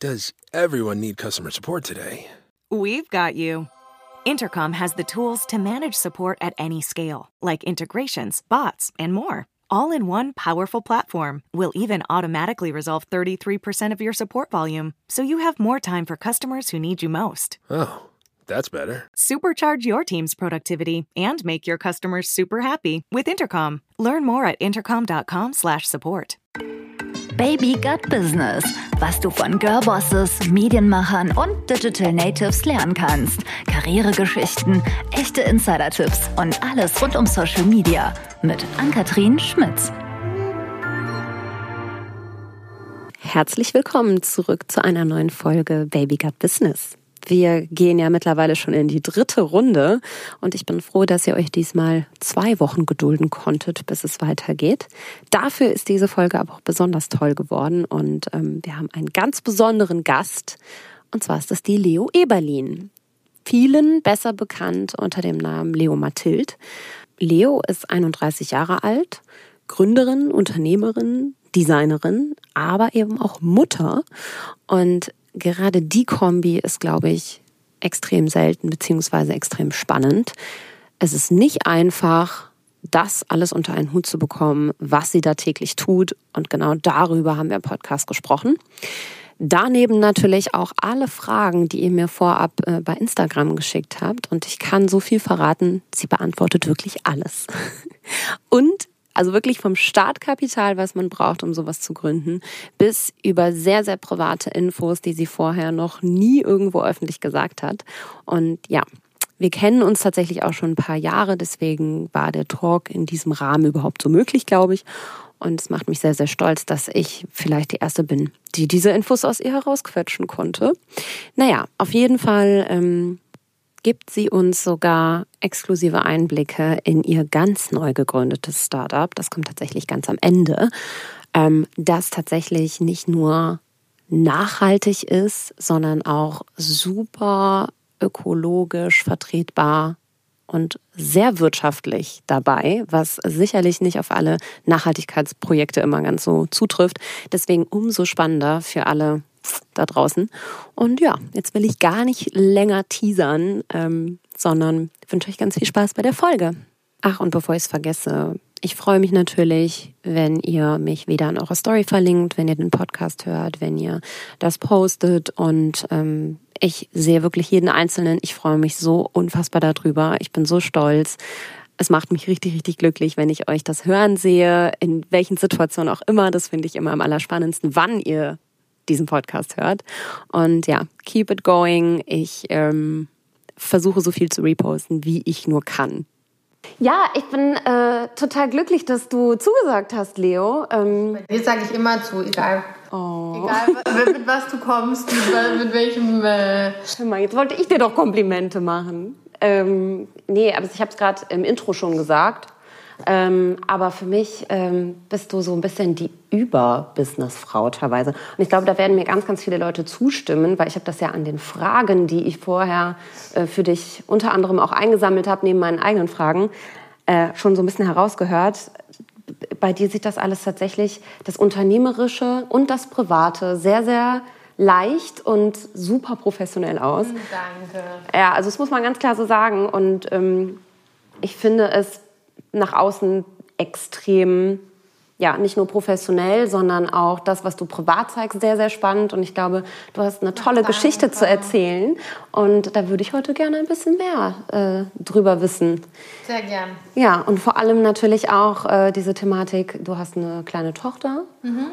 Does everyone need customer support today? We've got you. Intercom has the tools to manage support at any scale, like integrations, bots, and more. All in one powerful platform will even automatically resolve 33% of your support volume so you have more time for customers who need you most. Oh, that's better. Supercharge your team's productivity and make your customers super happy with Intercom. Learn more at intercom.com/support. Baby Gut Business, was du von Girlbosses, Medienmachern und Digital Natives lernen kannst. Karrieregeschichten, echte Insider-Tipps und alles rund um Social Media mit Ann-Kathrin Schmitz. Herzlich willkommen zurück zu einer neuen Folge Baby Gut Business. Wir gehen ja mittlerweile schon in die dritte Runde und ich bin froh, dass ihr euch diesmal zwei Wochen gedulden konntet, bis es weitergeht. Dafür ist diese Folge aber auch besonders toll geworden und ähm, wir haben einen ganz besonderen Gast und zwar ist das die Leo Eberlin. Vielen besser bekannt unter dem Namen Leo Mathild. Leo ist 31 Jahre alt, Gründerin, Unternehmerin, Designerin, aber eben auch Mutter. Und gerade die Kombi ist, glaube ich, extrem selten beziehungsweise extrem spannend. Es ist nicht einfach, das alles unter einen Hut zu bekommen, was sie da täglich tut. Und genau darüber haben wir im Podcast gesprochen. Daneben natürlich auch alle Fragen, die ihr mir vorab äh, bei Instagram geschickt habt. Und ich kann so viel verraten, sie beantwortet wirklich alles. Und also wirklich vom Startkapital, was man braucht, um sowas zu gründen, bis über sehr, sehr private Infos, die sie vorher noch nie irgendwo öffentlich gesagt hat. Und ja, wir kennen uns tatsächlich auch schon ein paar Jahre, deswegen war der Talk in diesem Rahmen überhaupt so möglich, glaube ich. Und es macht mich sehr, sehr stolz, dass ich vielleicht die Erste bin, die diese Infos aus ihr herausquetschen konnte. Naja, auf jeden Fall ähm, gibt sie uns sogar exklusive Einblicke in ihr ganz neu gegründetes Startup. Das kommt tatsächlich ganz am Ende. Ähm, das tatsächlich nicht nur nachhaltig ist, sondern auch super ökologisch vertretbar und sehr wirtschaftlich dabei, was sicherlich nicht auf alle Nachhaltigkeitsprojekte immer ganz so zutrifft. Deswegen umso spannender für alle da draußen. Und ja, jetzt will ich gar nicht länger teasern, ähm, sondern wünsche euch ganz viel Spaß bei der Folge. Ach, und bevor ich es vergesse, ich freue mich natürlich, wenn ihr mich wieder in eurer Story verlinkt, wenn ihr den Podcast hört, wenn ihr das postet und ähm, ich sehe wirklich jeden Einzelnen. Ich freue mich so unfassbar darüber. Ich bin so stolz. Es macht mich richtig, richtig glücklich, wenn ich euch das hören sehe, in welchen Situationen auch immer. Das finde ich immer am allerspannendsten, wann ihr diesen Podcast hört. Und ja, keep it going. Ich ähm, versuche so viel zu reposten, wie ich nur kann. Ja, ich bin äh, total glücklich, dass du zugesagt hast, Leo. Ähm, Bei dir sage ich immer zu, egal. Oh. Egal, mit, was du kommst, mit, mit welchem. Äh mal, jetzt wollte ich dir doch Komplimente machen. Ähm, nee, aber ich habe es gerade im Intro schon gesagt. Ähm, aber für mich ähm, bist du so ein bisschen die Über-Business-Frau teilweise. Und ich glaube, da werden mir ganz, ganz viele Leute zustimmen, weil ich habe das ja an den Fragen, die ich vorher äh, für dich unter anderem auch eingesammelt habe, neben meinen eigenen Fragen, äh, schon so ein bisschen herausgehört. Bei dir sieht das alles tatsächlich, das Unternehmerische und das Private, sehr, sehr leicht und super professionell aus. Danke. Ja, also das muss man ganz klar so sagen. Und ähm, ich finde es nach außen extrem, ja, nicht nur professionell, sondern auch das, was du privat zeigst, sehr, sehr spannend. Und ich glaube, du hast eine tolle. Geschichte zu erzählen. Und da würde ich heute gerne ein bisschen mehr äh, drüber wissen. Sehr gern. Ja, und vor allem natürlich auch äh, diese Thematik, du hast eine kleine Tochter mhm.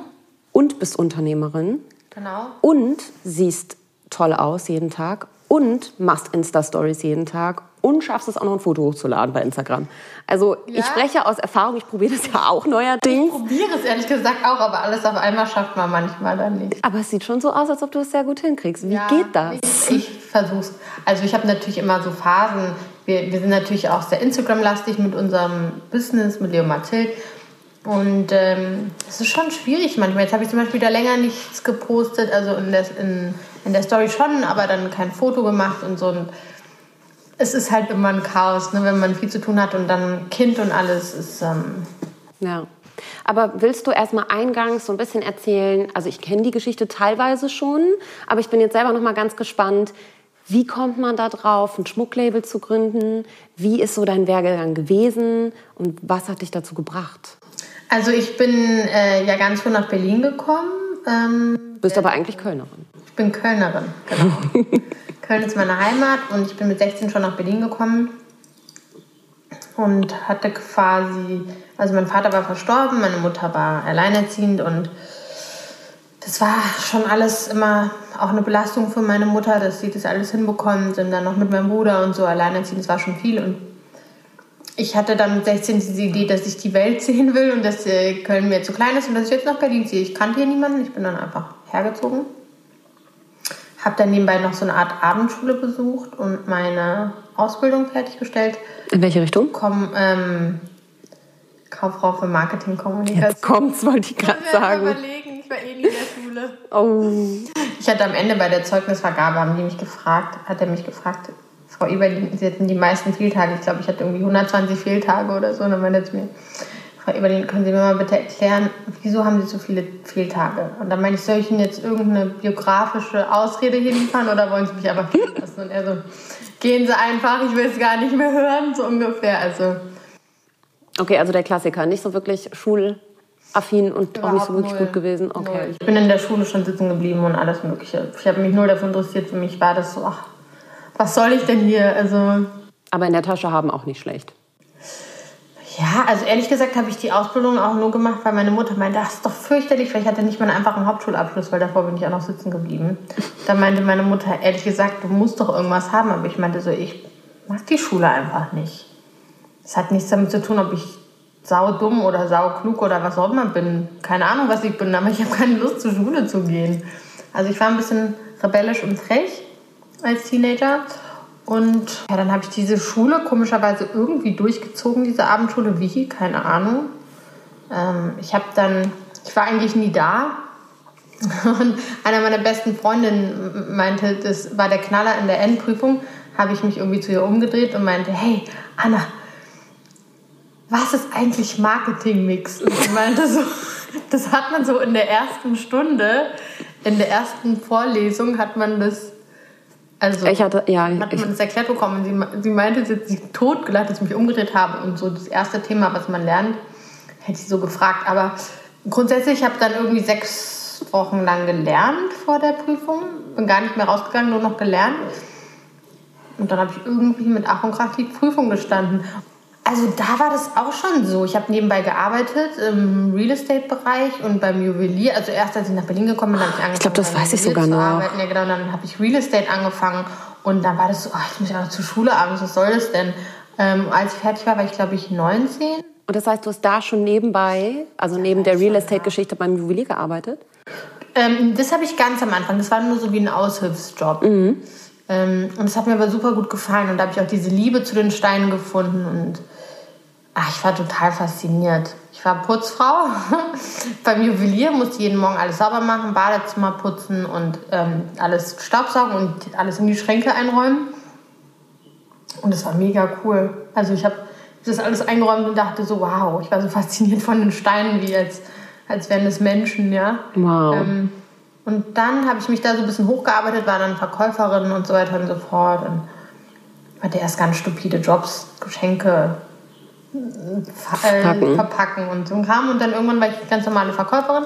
und bist Unternehmerin. Genau. Und siehst toll aus jeden Tag und machst Insta-Stories jeden Tag und schaffst es auch noch ein Foto hochzuladen bei Instagram. Also ja. ich spreche aus Erfahrung, ich probiere das ja auch neuerdings. Ich probiere es ehrlich gesagt auch, aber alles auf einmal schafft man manchmal dann nicht. Aber es sieht schon so aus, als ob du es sehr gut hinkriegst. Wie ja, geht das? Ich, ich versuche Also ich habe natürlich immer so Phasen. Wir, wir sind natürlich auch sehr Instagram-lastig mit unserem Business, mit Leo Mathild. Und ähm, es ist schon schwierig manchmal. Jetzt habe ich zum Beispiel da länger nichts gepostet, also in der, in, in der Story schon, aber dann kein Foto gemacht und so. Und es ist halt immer ein Chaos, ne, wenn man viel zu tun hat und dann Kind und alles ist. Ähm ja. Aber willst du erstmal eingangs so ein bisschen erzählen? Also ich kenne die Geschichte teilweise schon, aber ich bin jetzt selber noch mal ganz gespannt. Wie kommt man da drauf, ein Schmucklabel zu gründen? Wie ist so dein Werdegang gewesen und was hat dich dazu gebracht? Also ich bin äh, ja ganz früh nach Berlin gekommen. Ähm, Bist aber eigentlich Kölnerin. Ich bin Kölnerin, genau. Köln ist meine Heimat und ich bin mit 16 schon nach Berlin gekommen und hatte quasi, also mein Vater war verstorben, meine Mutter war alleinerziehend und das war schon alles immer auch eine Belastung für meine Mutter, dass sie das alles hinbekommt und dann noch mit meinem Bruder und so alleinerziehend, das war schon viel und ich hatte dann mit 16 diese Idee, dass ich die Welt sehen will und dass äh, Köln mir zu klein ist und dass ich jetzt nach Berlin ziehe. Ich kannte hier niemanden, ich bin dann einfach hergezogen. Habe dann nebenbei noch so eine Art Abendschule besucht und meine Ausbildung fertiggestellt. In welche Richtung? Komm, ähm, Kauffrau für Marketingkommunikation. Jetzt kommt's, wollte ich gerade sagen. überlegen, ich war eh nie in der Schule. Oh. Ich hatte am Ende bei der Zeugnisvergabe, haben die mich gefragt, hat er mich gefragt, Frau Eberlin, Sie hatten die meisten Fehltage. Ich glaube, ich hatte irgendwie 120 Fehltage oder so. Und dann meinte er zu mir, Frau Eberlin, können Sie mir mal bitte erklären, wieso haben Sie so viele Fehltage? Und dann meinte ich, soll ich Ihnen jetzt irgendeine biografische Ausrede hier liefern oder wollen Sie mich einfach gehen lassen? Und er so, gehen Sie einfach, ich will es gar nicht mehr hören, so ungefähr. Also, Okay, also der Klassiker, nicht so wirklich schulaffin und auch nicht so wirklich null. gut gewesen. Okay. Null. Ich bin in der Schule schon sitzen geblieben und alles Mögliche. Ich habe mich nur dafür interessiert, für mich war das so, ach, was soll ich denn hier? Also, Aber in der Tasche haben auch nicht schlecht. Ja, also ehrlich gesagt habe ich die Ausbildung auch nur gemacht, weil meine Mutter meinte, das ist doch fürchterlich, weil ich hatte nicht mal einen einfachen Hauptschulabschluss, weil davor bin ich auch noch sitzen geblieben. Da meinte meine Mutter, ehrlich gesagt, du musst doch irgendwas haben. Aber ich meinte so, ich mag die Schule einfach nicht. Es hat nichts damit zu tun, ob ich sau dumm oder sau klug oder was auch immer bin. Keine Ahnung, was ich bin, aber ich habe keine Lust, zur Schule zu gehen. Also ich war ein bisschen rebellisch und frech als Teenager. Und ja, dann habe ich diese Schule komischerweise irgendwie durchgezogen, diese Abendschule. Wie? Keine Ahnung. Ähm, ich habe dann, ich war eigentlich nie da. Und einer meiner besten Freundinnen meinte, das war der Knaller in der Endprüfung, habe ich mich irgendwie zu ihr umgedreht und meinte, hey, Anna, was ist eigentlich Marketingmix? Und sie meinte so, das hat man so in der ersten Stunde, in der ersten Vorlesung hat man das also Ich hatte- ja, hat ich- man das erklärt bekommen. Sie, sie meinte, sie hat sich totgelacht, dass ich mich umgedreht habe und so das erste Thema, was man lernt, hätte sie so gefragt. Aber grundsätzlich habe ich dann irgendwie sechs Wochen lang gelernt vor der Prüfung. Bin gar nicht mehr rausgegangen, nur noch gelernt. Und dann habe ich irgendwie mit Ach und Krach die Prüfung gestanden. Also da war das auch schon so. Ich habe nebenbei gearbeitet im Real Estate Bereich und beim Juwelier. Also erst als ich nach Berlin gekommen bin, habe ich angefangen. glaub, das beim weiß ich sogar zu noch. arbeiten. Ja, genau. Und dann habe ich Real Estate angefangen und dann war das so, ach, ich muss ja noch zur Schule abends. Was soll das denn? Ähm, als ich fertig war, war ich glaube ich 19. Und das heißt, du hast da schon nebenbei, also neben der Real Estate-Geschichte beim Juwelier gearbeitet? Ähm, das habe ich ganz am Anfang. Das war nur so wie ein Aushilfsjob. Ähm, und das hat mir aber super gut gefallen. Und da habe ich auch diese Liebe zu den Steinen gefunden. Und ach, ich war total fasziniert. Ich war Putzfrau. Beim Juwelier musste jeden Morgen alles sauber machen, Badezimmer putzen und ähm, alles staubsaugen und alles in die Schränke einräumen. Und das war mega cool. Also ich habe das alles eingeräumt und dachte so, wow, ich war so fasziniert von den Steinen, wie als, als wären das Menschen, ja. Wow. Ähm, und dann habe ich mich da so ein bisschen hochgearbeitet, war dann Verkäuferin und so weiter und so fort. Und hatte erst ganz stupide Jobs, Geschenke Verpacken. verpacken und so ein Kram. Und dann irgendwann war ich ganz normale Verkäuferin.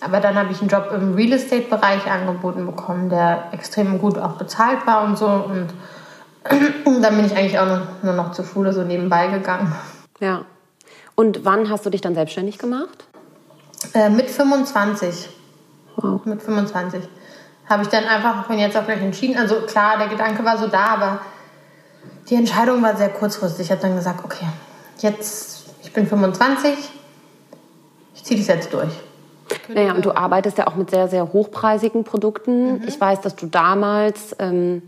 Aber dann habe ich einen Job im Real Estate-Bereich angeboten bekommen, der extrem gut auch bezahlt war und so. Und dann bin ich eigentlich auch nur, nur noch zur Schule so nebenbei gegangen. Ja. Und wann hast du dich dann selbstständig gemacht? Äh, mit 25. Wow. Mit 25. Habe ich dann einfach von jetzt auf gleich entschieden. Also klar, der Gedanke war so da, aber die Entscheidung war sehr kurzfristig. Ich habe dann gesagt, okay, jetzt, ich bin 25, ich ziehe das jetzt durch. Naja, und du arbeitest ja auch mit sehr, sehr hochpreisigen Produkten. Ich weiß, dass du damals ähm,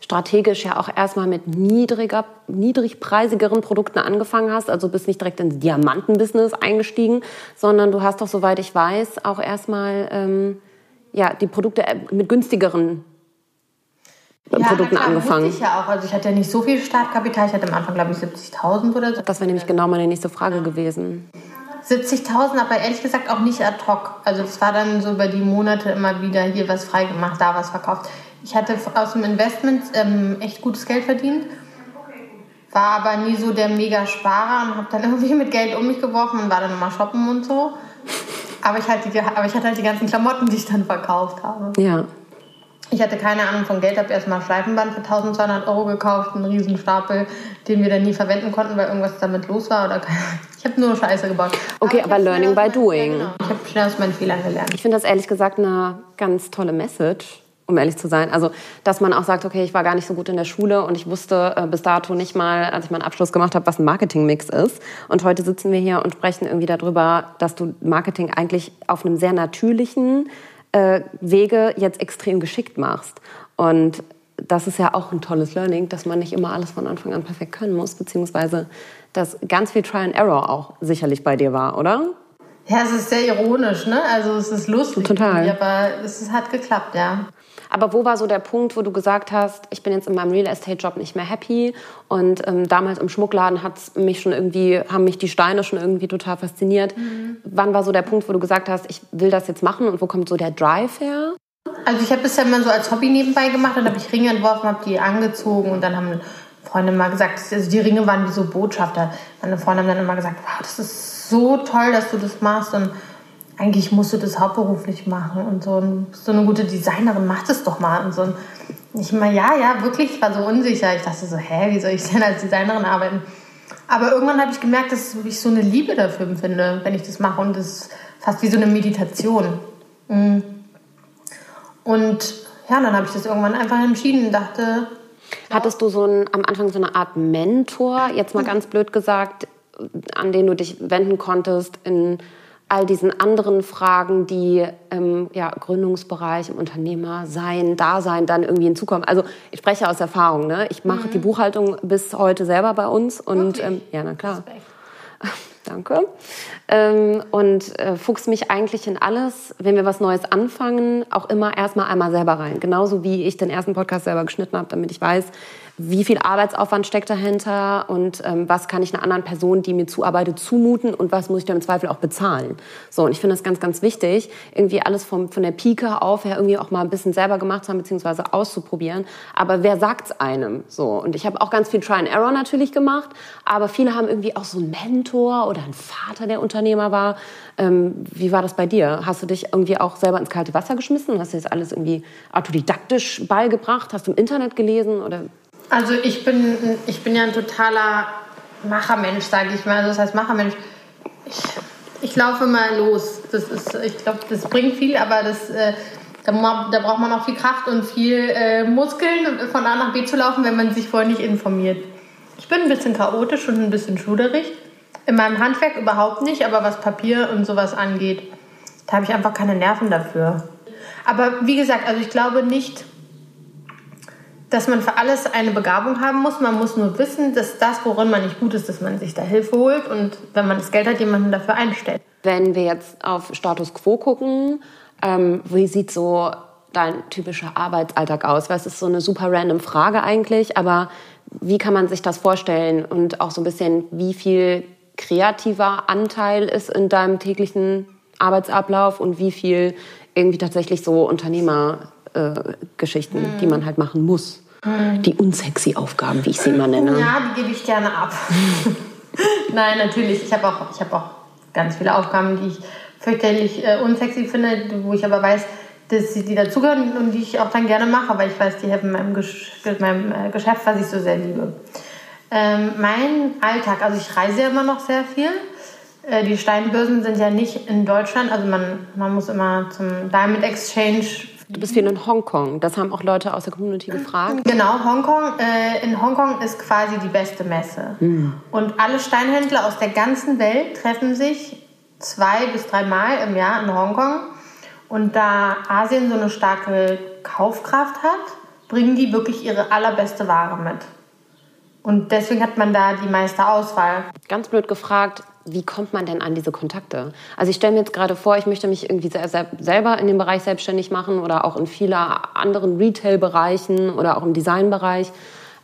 strategisch ja auch erstmal mit niedriger, niedrigpreisigeren Produkten angefangen hast. Also bist nicht direkt ins Diamantenbusiness eingestiegen, sondern du hast doch, soweit ich weiß, auch erstmal ähm, ja, die Produkte äh, mit günstigeren Ja, Produkten klar, angefangen. Ich ja auch. Also ich hatte ja nicht so viel Startkapital. Ich hatte am Anfang, glaube ich, 70.000 oder so. Das wäre nämlich genau meine nächste Frage gewesen. 70.000, aber ehrlich gesagt auch nicht ad hoc. Also es war dann so über die Monate immer wieder hier was freigemacht, da was verkauft. Ich hatte aus dem Investment ähm, echt gutes Geld verdient, war aber nie so der Mega-Sparer und habe dann irgendwie mit Geld um mich geworfen und war dann immer shoppen und so. Aber ich, halt die, aber ich hatte halt die ganzen Klamotten, die ich dann verkauft habe. Ja. Ich hatte keine Ahnung von Geld, habe erstmal Schleifenband für 1200 Euro gekauft, einen riesen Stapel, den wir dann nie verwenden konnten, weil irgendwas damit los war. Oder ich habe nur Scheiße gebaut. Okay, aber, aber learning by doing. Genau. Ich habe schnell aus meinen Fehlern gelernt. Ich finde das ehrlich gesagt eine ganz tolle Message um ehrlich zu sein. Also, dass man auch sagt, okay, ich war gar nicht so gut in der Schule und ich wusste äh, bis dato nicht mal, als ich meinen Abschluss gemacht habe, was ein Marketingmix ist. Und heute sitzen wir hier und sprechen irgendwie darüber, dass du Marketing eigentlich auf einem sehr natürlichen äh, Wege jetzt extrem geschickt machst. Und das ist ja auch ein tolles Learning, dass man nicht immer alles von Anfang an perfekt können muss, beziehungsweise dass ganz viel Try and Error auch sicherlich bei dir war, oder? Ja, es ist sehr ironisch, ne? Also es ist lustig, Total. aber es hat geklappt, ja. Aber wo war so der Punkt, wo du gesagt hast, ich bin jetzt in meinem Real Estate Job nicht mehr happy und ähm, damals im Schmuckladen hat's mich schon irgendwie haben mich die Steine schon irgendwie total fasziniert. Mhm. Wann war so der Punkt, wo du gesagt hast, ich will das jetzt machen und wo kommt so der Drive her? Also ich habe ja immer so als Hobby nebenbei gemacht, dann habe ich Ringe entworfen, habe die angezogen und dann haben Freunde mal gesagt, also die Ringe waren wie so Botschafter. Meine Freunde haben dann immer gesagt, wow, das ist so toll, dass du das machst und eigentlich musst du das hauptberuflich machen und so, und so eine gute Designerin macht es doch mal und so. Ich immer, ja, ja, wirklich, ich war so unsicher. Ich dachte so, hä, wie soll ich denn als Designerin arbeiten? Aber irgendwann habe ich gemerkt, dass ich so eine Liebe dafür empfinde, wenn ich das mache und das ist fast wie so eine Meditation. Mm. Und ja, dann habe ich das irgendwann einfach entschieden und dachte. Hattest du so ein, am Anfang so eine Art Mentor, jetzt mal ganz blöd gesagt, an den du dich wenden konntest in all diesen anderen Fragen, die im ja, Gründungsbereich, im Unternehmersein, Dasein dann irgendwie hinzukommen. Also ich spreche aus Erfahrung. Ne? Ich mache mhm. die Buchhaltung bis heute selber bei uns und ähm, ja, na klar. Respekt. Danke. Ähm, und äh, fuchs mich eigentlich in alles, wenn wir was Neues anfangen, auch immer erstmal einmal selber rein. Genauso wie ich den ersten Podcast selber geschnitten habe, damit ich weiß, wie viel Arbeitsaufwand steckt dahinter und ähm, was kann ich einer anderen Person, die mir zuarbeitet, zumuten und was muss ich dann im Zweifel auch bezahlen. So, und ich finde das ganz, ganz wichtig, irgendwie alles vom, von der Pike auf her irgendwie auch mal ein bisschen selber gemacht zu haben, beziehungsweise auszuprobieren. Aber wer sagt's einem? So, und ich habe auch ganz viel Try and Error natürlich gemacht, aber viele haben irgendwie auch so einen Mentor oder einen Vater, der Unternehmer war. Ähm, wie war das bei dir? Hast du dich irgendwie auch selber ins kalte Wasser geschmissen? Hast du das alles irgendwie autodidaktisch beigebracht? Hast du im Internet gelesen oder also ich bin, ich bin ja ein totaler Machermensch, sage ich mal. Also das heißt Machermensch. Ich, ich laufe mal los. Das ist, ich glaube, das bringt viel, aber das, äh, da, da, braucht man auch viel Kraft und viel äh, Muskeln, von A nach B zu laufen, wenn man sich vorher nicht informiert. Ich bin ein bisschen chaotisch und ein bisschen schuderig. In meinem Handwerk überhaupt nicht, aber was Papier und sowas angeht, da habe ich einfach keine Nerven dafür. Aber wie gesagt, also ich glaube nicht, dass man für alles eine Begabung haben muss. Man muss nur wissen, dass das, worin man nicht gut ist, dass man sich da Hilfe holt und wenn man das Geld hat, jemanden dafür einstellt. Wenn wir jetzt auf Status Quo gucken, ähm, wie sieht so dein typischer Arbeitsalltag aus? Weil es ist so eine super random Frage eigentlich, aber wie kann man sich das vorstellen und auch so ein bisschen, wie viel kreativer Anteil ist in deinem täglichen Arbeitsablauf und wie viel irgendwie tatsächlich so Unternehmergeschichten, äh, die man halt machen muss? Die unsexy Aufgaben, wie ich sie immer nenne. Ja, die gebe ich gerne ab. Nein, natürlich. Ich habe auch, hab auch ganz viele Aufgaben, die ich fürchterlich äh, unsexy finde, wo ich aber weiß, dass sie die dazugehören und die ich auch dann gerne mache, weil ich weiß, die helfen meinem, Gesch meinem äh, Geschäft, was ich so sehr liebe. Ähm, mein Alltag, also ich reise ja immer noch sehr viel. Äh, die Steinbörsen sind ja nicht in Deutschland, also man, man muss immer zum Diamond Exchange Du bist viel in Hongkong. Das haben auch Leute aus der Community gefragt. Genau, Hongkong. Äh, in Hongkong ist quasi die beste Messe. Mhm. Und alle Steinhändler aus der ganzen Welt treffen sich zwei bis dreimal im Jahr in Hongkong. Und da Asien so eine starke Kaufkraft hat, bringen die wirklich ihre allerbeste Ware mit. Und deswegen hat man da die meiste Auswahl. Ganz blöd gefragt, wie kommt man denn an diese Kontakte? Also ich stelle mir jetzt gerade vor, ich möchte mich irgendwie selber in dem Bereich selbstständig machen oder auch in vielen anderen Retail-Bereichen oder auch im Designbereich.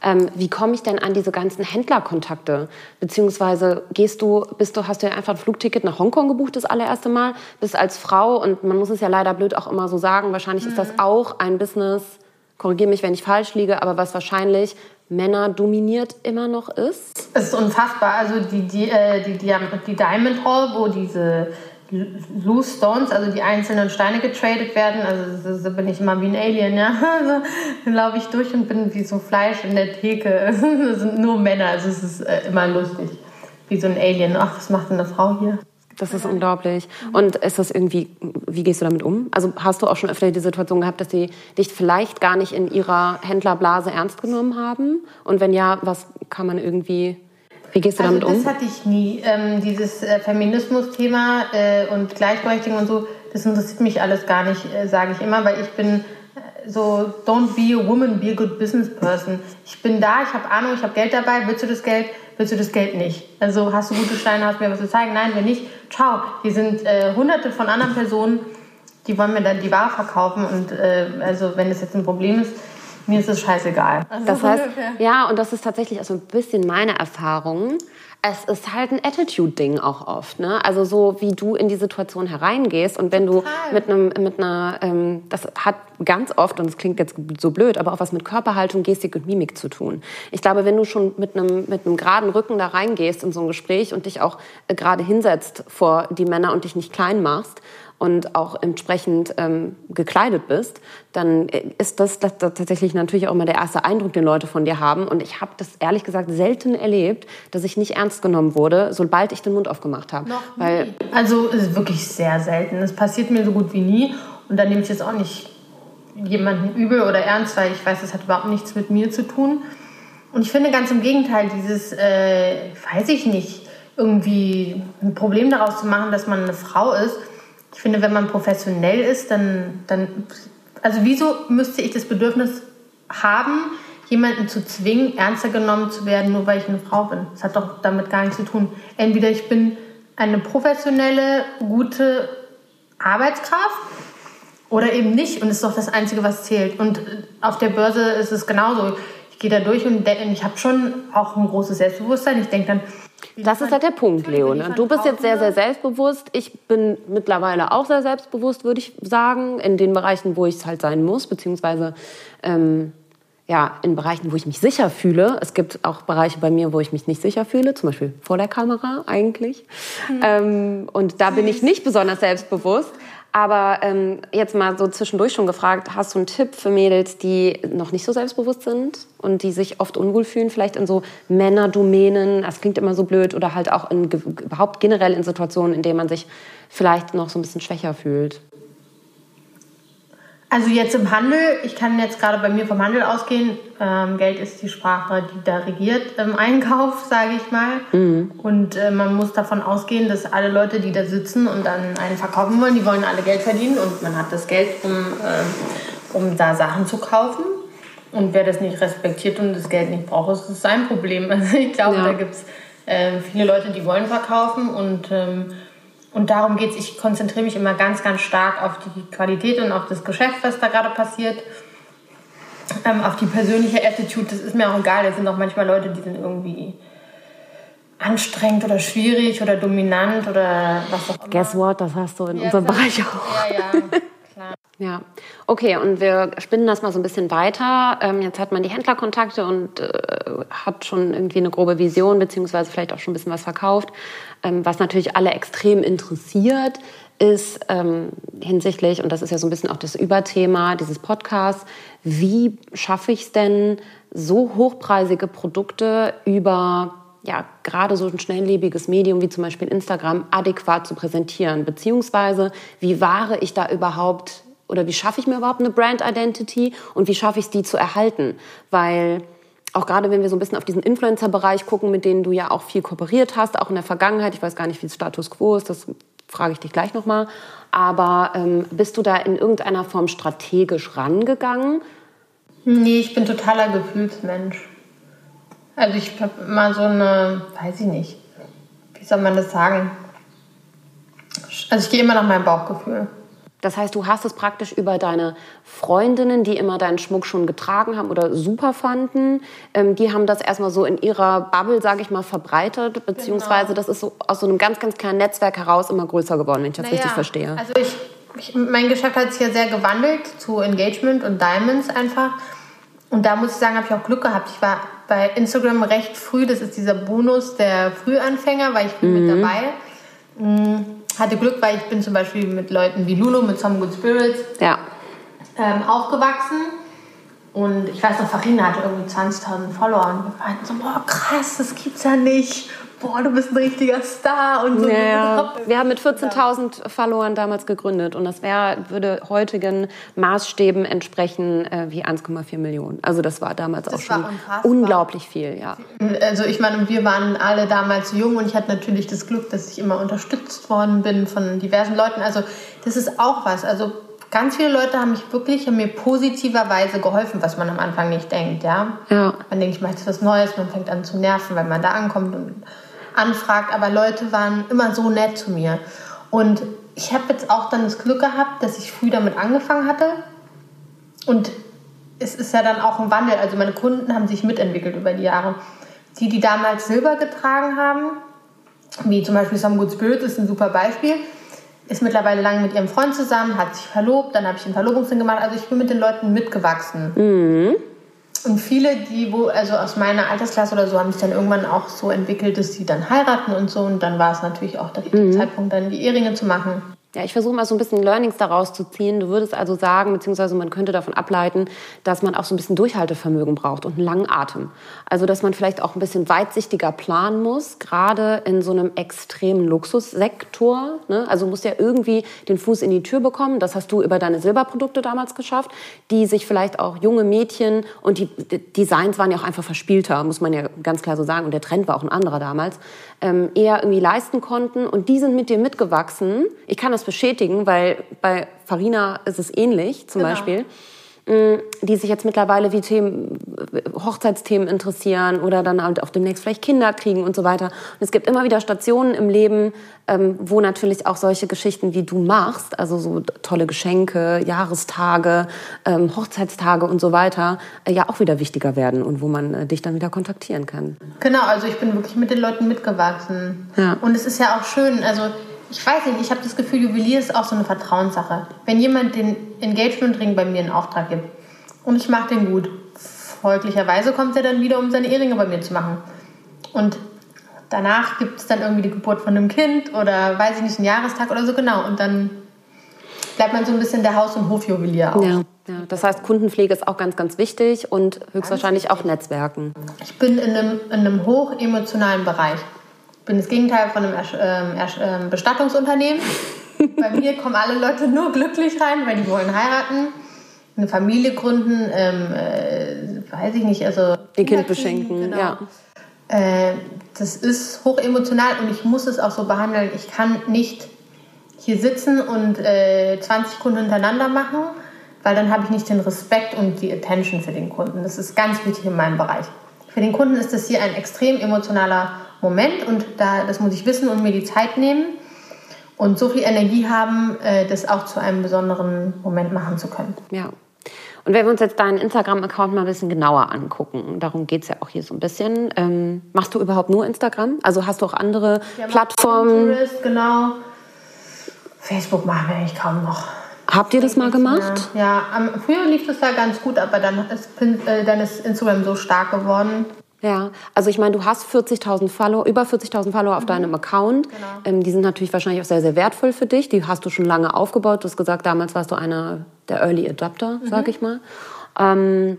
ähm, wie komme ich denn an diese ganzen Händlerkontakte? Beziehungsweise gehst du, bist du, hast du ja einfach ein Flugticket nach Hongkong gebucht das allererste Mal, bist als Frau und man muss es ja leider blöd auch immer so sagen, wahrscheinlich mhm. ist das mhm. auch ein Business, korrigiere mich, wenn ich falsch liege, aber was wahrscheinlich Männer dominiert immer noch ist. Es ist unfassbar. Also die, die, äh, die, die, die Diamond Hall, wo diese Loose Stones, also die einzelnen Steine getradet werden. Also so bin ich immer wie ein Alien, ja. Also, dann laufe ich durch und bin wie so Fleisch in der Theke. Das sind nur Männer, also es ist äh, immer lustig. Wie so ein Alien. Ach, was macht denn eine Frau hier? Das ist unglaublich. Und ist das irgendwie, wie gehst du damit um? Also hast du auch schon öfter die Situation gehabt, dass sie dich vielleicht gar nicht in ihrer Händlerblase ernst genommen haben? Und wenn ja, was kann man irgendwie wie gehst du also damit um? Das hatte ich nie. Ähm, dieses äh, Feminismus-Thema äh, und Gleichberechtigung und so, das interessiert mich alles gar nicht, äh, sage ich immer, weil ich bin so, don't be a woman, be a good business person. Ich bin da, ich habe Ahnung, ich habe Geld dabei, willst du das Geld, willst du das Geld nicht? Also hast du gute Steine, hast mir was zu zeigen? Nein, wenn nicht, ciao. Hier sind äh, hunderte von anderen Personen, die wollen mir dann die Ware verkaufen und äh, also wenn das jetzt ein Problem ist, mir ist es scheißegal. Also das heißt, ja, und das ist tatsächlich auch so ein bisschen meine Erfahrung. Es ist halt ein Attitude-Ding auch oft. Ne? Also so, wie du in die Situation hereingehst und wenn Total. du mit einem, mit einer, ähm, das hat ganz oft, und es klingt jetzt so blöd, aber auch was mit Körperhaltung, Gestik und Mimik zu tun. Ich glaube, wenn du schon mit einem, mit einem geraden Rücken da reingehst in so ein Gespräch und dich auch äh, gerade hinsetzt vor die Männer und dich nicht klein machst und auch entsprechend ähm, gekleidet bist, dann ist das, das, das, tatsächlich natürlich auch immer der erste Eindruck, den Leute von dir haben. Und ich habe das ehrlich gesagt selten erlebt, dass ich nicht ernst genommen wurde, sobald ich den Mund aufgemacht habe. Noch Weil, nie. Also es ist wirklich sehr selten. Es passiert mir so gut wie nie. Und da nehme ich jetzt auch nicht jemanden übel oder ernst, weil ich weiß, das hat überhaupt nichts mit mir zu tun. Und ich finde ganz im Gegenteil, dieses, äh, weiß ich nicht, irgendwie ein Problem daraus zu machen, dass man eine Frau ist, ich finde, wenn man professionell ist, dann, dann, also wieso müsste ich das Bedürfnis haben, jemanden zu zwingen, ernster genommen zu werden, nur weil ich eine Frau bin? Das hat doch damit gar nichts zu tun. Entweder ich bin eine professionelle, gute Arbeitskraft oder eben nicht. Und das ist doch das Einzige, was zählt. Und auf der Börse ist es genauso. Ich gehe da durch und ich habe schon auch ein großes Selbstbewusstsein. Ich denke dann, das ist halt der Punkt, Leo. Ne? Du bist jetzt sehr, sehr selbstbewusst. Ich bin mittlerweile auch sehr selbstbewusst, würde ich sagen, in den Bereichen, wo ich es halt sein muss, beziehungsweise ähm, ja, in Bereichen, wo ich mich sicher fühle. Es gibt auch Bereiche bei mir, wo ich mich nicht sicher fühle, zum Beispiel vor der Kamera eigentlich. Mhm. Ähm, und da bin ich nicht besonders selbstbewusst. Aber ähm, jetzt mal so zwischendurch schon gefragt, hast du einen Tipp für Mädels, die noch nicht so selbstbewusst sind und die sich oft unwohl fühlen, vielleicht in so Männerdomänen, das klingt immer so blöd, oder halt auch in, überhaupt generell in Situationen, in denen man sich vielleicht noch so ein bisschen schwächer fühlt? Also jetzt im Handel, ich kann jetzt gerade bei mir vom Handel ausgehen. Ähm, Geld ist die Sprache, die da regiert im Einkauf, sage ich mal. Mhm. Und äh, man muss davon ausgehen, dass alle Leute, die da sitzen und dann einen verkaufen wollen, die wollen alle Geld verdienen und man hat das Geld, um, äh, um da Sachen zu kaufen. Und wer das nicht respektiert und das Geld nicht braucht, ist das sein Problem. Also ich glaube, ja. da gibt es äh, viele Leute, die wollen verkaufen und ähm, und darum geht es. Ich konzentriere mich immer ganz, ganz stark auf die Qualität und auf das Geschäft, was da gerade passiert. Ähm, auf die persönliche Attitude, das ist mir auch egal. Da sind auch manchmal Leute, die sind irgendwie anstrengend oder schwierig oder dominant oder was auch immer. Guess what, das hast du in ja, unserem Bereich auch. Ja, ja, klar. Ja, okay, und wir spinnen das mal so ein bisschen weiter. Ähm, jetzt hat man die Händlerkontakte und äh, hat schon irgendwie eine grobe Vision, beziehungsweise vielleicht auch schon ein bisschen was verkauft. Ähm, was natürlich alle extrem interessiert, ist ähm, hinsichtlich, und das ist ja so ein bisschen auch das Überthema dieses Podcasts, wie schaffe ich es denn, so hochpreisige Produkte über ja, gerade so ein schnelllebiges Medium wie zum Beispiel Instagram adäquat zu präsentieren? Beziehungsweise, wie wahre ich da überhaupt oder wie schaffe ich mir überhaupt eine Brand Identity und wie schaffe ich es, die zu erhalten? Weil auch gerade wenn wir so ein bisschen auf diesen Influencer-Bereich gucken, mit denen du ja auch viel kooperiert hast, auch in der Vergangenheit, ich weiß gar nicht, wie es Status quo ist, das frage ich dich gleich nochmal, aber ähm, bist du da in irgendeiner Form strategisch rangegangen? Nee, ich bin totaler Gefühlsmensch. Also ich habe immer so eine, weiß ich nicht, wie soll man das sagen? Also ich gehe immer nach meinem Bauchgefühl. Das heißt, du hast es praktisch über deine Freundinnen, die immer deinen Schmuck schon getragen haben oder super fanden, ähm, die haben das erstmal so in ihrer Bubble, sage ich mal, verbreitet, beziehungsweise genau. das ist so aus so einem ganz, ganz kleinen Netzwerk heraus immer größer geworden, wenn ich das naja, richtig verstehe. Also ich, ich, mein Geschäft hat sich ja sehr gewandelt zu Engagement und Diamonds einfach. Und da muss ich sagen, habe ich auch Glück gehabt. Ich war bei Instagram recht früh, das ist dieser Bonus der Frühanfänger, war ich früh mhm. mit dabei. Mhm hatte Glück, weil ich bin zum Beispiel mit Leuten wie Lulu, mit Some Good Spirits ja. ähm, aufgewachsen. Und ich weiß noch, Farina hatte irgendwie 20.000 Follower und wir meinten so, boah, krass, das gibt's ja nicht boah, du bist ein richtiger Star und so. Ja, wir haben mit 14.000 Followern damals gegründet und das wär, würde heutigen Maßstäben entsprechen äh, wie 1,4 Millionen. Also das war damals das auch schon unglaublich viel, ja. Also ich meine, wir waren alle damals jung und ich hatte natürlich das Glück, dass ich immer unterstützt worden bin von diversen Leuten. Also das ist auch was. Also ganz viele Leute haben mich wirklich, haben mir positiverweise geholfen, was man am Anfang nicht denkt, ja. ja. Man denkt, ich mache jetzt was Neues, man fängt an zu nerven, weil man da ankommt und anfragt, aber Leute waren immer so nett zu mir. Und ich habe jetzt auch dann das Glück gehabt, dass ich früh damit angefangen hatte. Und es ist ja dann auch ein Wandel. Also meine Kunden haben sich mitentwickelt über die Jahre. Die, die damals Silber getragen haben, wie zum Beispiel Some Good Spirit, ist ein super Beispiel, ist mittlerweile lange mit ihrem Freund zusammen, hat sich verlobt, dann habe ich einen Verlobungsring gemacht. Also ich bin mit den Leuten mitgewachsen. Mhm. Und viele, die wo, also aus meiner Altersklasse oder so, haben sich dann irgendwann auch so entwickelt, dass sie dann heiraten und so. Und dann war es natürlich auch der richtige mhm. Zeitpunkt, dann die Ehringe zu machen. Ja, ich versuche mal so ein bisschen Learnings daraus zu ziehen. Du würdest also sagen, beziehungsweise man könnte davon ableiten, dass man auch so ein bisschen Durchhaltevermögen braucht und einen langen Atem. Also, dass man vielleicht auch ein bisschen weitsichtiger planen muss, gerade in so einem extremen Luxussektor. Ne? Also, du musst ja irgendwie den Fuß in die Tür bekommen. Das hast du über deine Silberprodukte damals geschafft, die sich vielleicht auch junge Mädchen und die Designs waren ja auch einfach verspielter, muss man ja ganz klar so sagen. Und der Trend war auch ein anderer damals, ähm, eher irgendwie leisten konnten. Und die sind mit dir mitgewachsen. Ich kann das bestätigen, weil bei Farina ist es ähnlich zum genau. Beispiel die sich jetzt mittlerweile wie Themen, Hochzeitsthemen interessieren oder dann halt auch demnächst vielleicht Kinder kriegen und so weiter. Und es gibt immer wieder Stationen im Leben, ähm, wo natürlich auch solche Geschichten wie du machst, also so tolle Geschenke, Jahrestage, ähm, Hochzeitstage und so weiter, äh, ja auch wieder wichtiger werden und wo man äh, dich dann wieder kontaktieren kann. Genau, also ich bin wirklich mit den Leuten mitgewachsen. Ja. Und es ist ja auch schön, also ich weiß nicht, ich habe das Gefühl, Juwelier ist auch so eine Vertrauenssache. Wenn jemand den Engagement-Ring bei mir in Auftrag gibt und ich mache den gut, folglicherweise kommt er dann wieder, um seine Ehringe bei mir zu machen. Und danach gibt es dann irgendwie die Geburt von einem Kind oder weiß ich nicht, einen Jahrestag oder so genau. Und dann bleibt man so ein bisschen der Haus- und Hofjuwelier auch. Ja. Ja, das heißt, Kundenpflege ist auch ganz, ganz wichtig und höchstwahrscheinlich auch Netzwerken. Ich bin in einem, in einem hochemotionalen Bereich bin das Gegenteil von einem ähm, ähm, Bestattungsunternehmen. Bei mir kommen alle Leute nur glücklich rein, weil die wollen heiraten, eine Familie gründen, ähm, äh, weiß ich nicht, also ihr Kind beschenken, genau. ja. Äh, das ist hochemotional und ich muss es auch so behandeln. Ich kann nicht hier sitzen und äh, 20 Kunden hintereinander machen, weil dann habe ich nicht den Respekt und die Attention für den Kunden. Das ist ganz wichtig in meinem Bereich. Für den Kunden ist das hier ein extrem emotionaler Moment und da, das muss ich wissen und mir die Zeit nehmen und so viel Energie haben, äh, das auch zu einem besonderen Moment machen zu können. Ja. Und wenn wir uns jetzt deinen Instagram-Account mal ein bisschen genauer angucken, darum geht es ja auch hier so ein bisschen. Ähm, machst du überhaupt nur Instagram? Also hast du auch andere ja, Plattformen? Pinterest, genau. Facebook machen wir eigentlich kaum noch. Habt ihr das mal gemacht? Ja, ja früher lief das da ganz gut, aber dann ist, äh, dann ist Instagram so stark geworden. Ja, also ich meine, du hast 40.000 Follower, über 40.000 Follower auf mhm. deinem Account. Genau. Ähm, die sind natürlich wahrscheinlich auch sehr, sehr wertvoll für dich. Die hast du schon lange aufgebaut. Du hast gesagt, damals warst du einer der Early Adapter, mhm. sag ich mal. Ähm,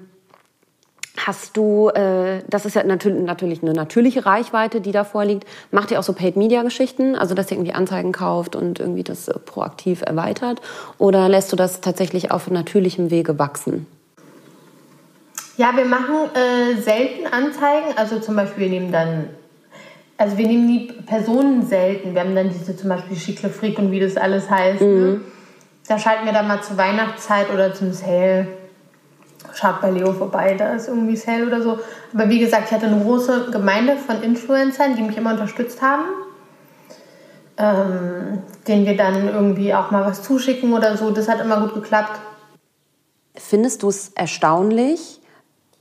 hast du, äh, das ist ja natürlich, natürlich eine natürliche Reichweite, die da vorliegt. Macht ihr auch so Paid-Media-Geschichten? Also, dass ihr irgendwie Anzeigen kauft und irgendwie das äh, proaktiv erweitert? Oder lässt du das tatsächlich auf natürlichem Wege wachsen? Ja, wir machen äh, selten Anzeigen. Also zum Beispiel, wir nehmen dann, also wir nehmen die Personen selten. Wir haben dann diese zum Beispiel Schickle Freak und wie das alles heißt. Ne? Mhm. Ne? Da schalten wir dann mal zur Weihnachtszeit oder zum Sale. Schaut bei Leo vorbei, da ist irgendwie Sale oder so. Aber wie gesagt, ich hatte eine große Gemeinde von Influencern, die mich immer unterstützt haben. ähm, denen wir dann irgendwie auch mal was zuschicken oder so. Das hat immer gut geklappt. Findest du es erstaunlich,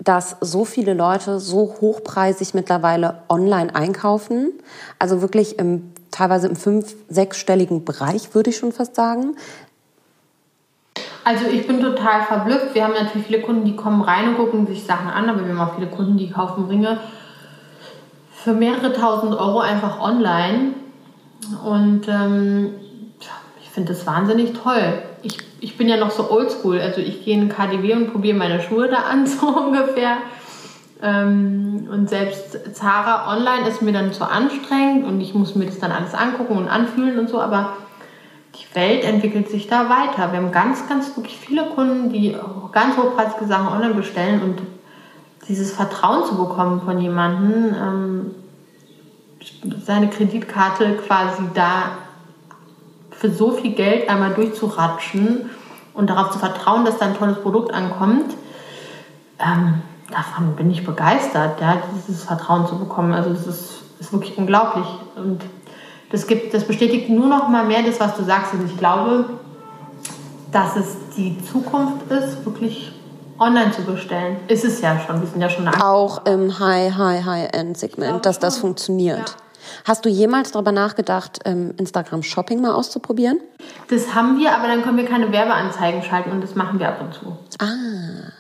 dass so viele Leute so hochpreisig mittlerweile online einkaufen? Also wirklich im, teilweise im fünf-, sechsstelligen Bereich, würde ich schon fast sagen. Also ich bin total verblüfft. Wir haben natürlich viele Kunden, die kommen rein und gucken sich Sachen an, aber wir haben auch viele Kunden, die kaufen Ringe für mehrere tausend Euro einfach online. Und ähm, ich finde das wahnsinnig toll. Ich, bin ja noch so oldschool. Also ich gehe in KDW und probiere meine Schuhe da an, so ungefähr. Ähm, und selbst Zara online ist mir dann zu anstrengend und ich muss mir das dann alles angucken und anfühlen und so. Aber die Welt entwickelt sich da weiter. Wir haben ganz, ganz wirklich viele Kunden, die ganz hochpreisige Sachen online bestellen und dieses Vertrauen zu bekommen von jemandem, ähm, seine Kreditkarte quasi da für so viel Geld einmal durchzuratschen und darauf zu vertrauen, dass da ein tolles Produkt ankommt, ähm, davon bin ich begeistert, ja, dieses Vertrauen zu bekommen. Also das ist, ist wirklich unglaublich. Und das, gibt, das bestätigt nur noch mal mehr das, was du sagst. Und ich glaube, dass es die Zukunft ist, wirklich online zu bestellen. Ist es ja schon. Wir sind ja schon Auch im High, High, High-End-Segment, dass das funktioniert. Ja. Hast du jemals darüber nachgedacht, ähm, Instagram Shopping mal auszuprobieren? Das haben wir, aber dann können wir keine Werbeanzeigen schalten und das machen wir ab und zu. Ah.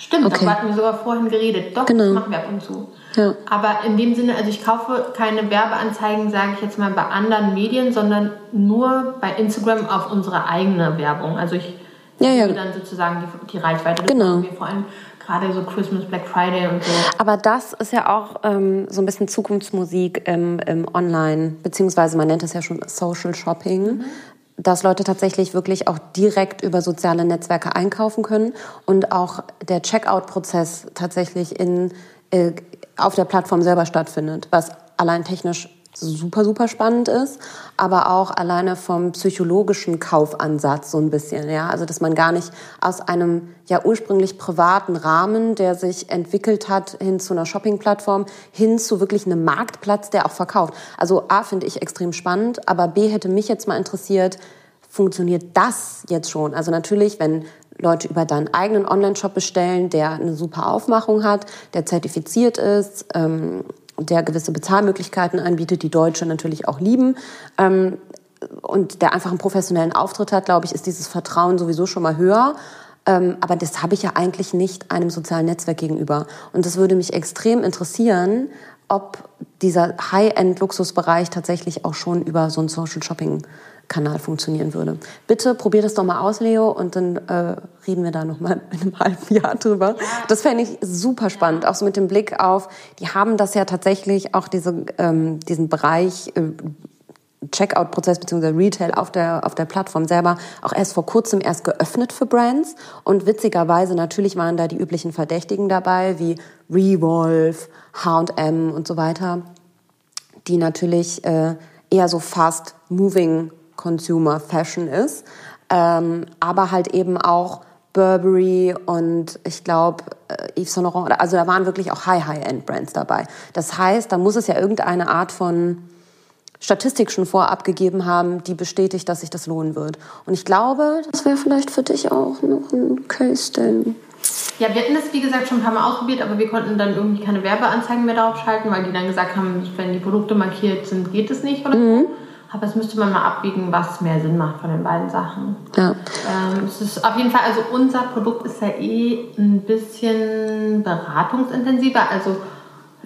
Stimmt, okay. darüber hatten wir sogar vorhin geredet. Doch, genau. das machen wir ab und zu. Ja. Aber in dem Sinne, also ich kaufe keine Werbeanzeigen, sage ich jetzt mal, bei anderen Medien, sondern nur bei Instagram auf unsere eigene Werbung. Also ich ja, ja. dann sozusagen die, die Reichweite. Das genau. wir vor allem gerade so Christmas, Black Friday und so. Aber das ist ja auch ähm, so ein bisschen Zukunftsmusik im, im Online, beziehungsweise man nennt es ja schon Social Shopping. Mhm dass Leute tatsächlich wirklich auch direkt über soziale Netzwerke einkaufen können und auch der Checkout-Prozess tatsächlich in, äh, auf der Plattform selber stattfindet, was allein technisch super, super spannend ist, aber auch alleine vom psychologischen Kaufansatz so ein bisschen, ja. Also, dass man gar nicht aus einem ja ursprünglich privaten Rahmen, der sich entwickelt hat, hin zu einer Shoppingplattform, hin zu wirklich einem Marktplatz, der auch verkauft. Also, A, finde ich extrem spannend, aber B, hätte mich jetzt mal interessiert, funktioniert das jetzt schon? Also natürlich, wenn Leute über deinen eigenen Online-Shop bestellen, der eine super Aufmachung hat, der zertifiziert ist, ähm, der gewisse Bezahlmöglichkeiten anbietet, die Deutsche natürlich auch lieben. Ähm, und der einfach einen professionellen Auftritt hat, glaube ich, ist dieses Vertrauen sowieso schon mal höher. Ähm, aber das habe ich ja eigentlich nicht einem sozialen Netzwerk gegenüber. Und das würde mich extrem interessieren, ob dieser High-End-Luxusbereich tatsächlich auch schon über so ein Social Shopping Kanal funktionieren würde. Bitte probier das doch mal aus, Leo, und dann äh, reden wir da noch mal in einem halben Jahr drüber. Das fände ich super spannend, auch so mit dem Blick auf, die haben das ja tatsächlich auch diese, ähm, diesen Bereich äh, Checkout-Prozess bzw. Retail auf der, auf der Plattform selber auch erst vor kurzem erst geöffnet für Brands. Und witzigerweise natürlich waren da die üblichen Verdächtigen dabei, wie Revolve, H&M und so weiter, die natürlich äh, eher so fast moving Consumer Fashion ist, ähm, aber halt eben auch Burberry und ich glaube äh, Yves Saint Laurent, also da waren wirklich auch High-High-End-Brands dabei. Das heißt, da muss es ja irgendeine Art von Statistik schon vorab gegeben haben, die bestätigt, dass sich das lohnen wird. Und ich glaube, das wäre vielleicht für dich auch noch ein Case, denn ja, wir hatten das wie gesagt schon ein paar Mal ausprobiert, aber wir konnten dann irgendwie keine Werbeanzeigen mehr darauf schalten, weil die dann gesagt haben, wenn die Produkte markiert sind, geht es nicht oder mhm. so. Aber es müsste man mal abwiegen, was mehr Sinn macht von den beiden Sachen. Ja. Ähm, es ist auf jeden Fall, also unser Produkt ist ja eh ein bisschen beratungsintensiver. Also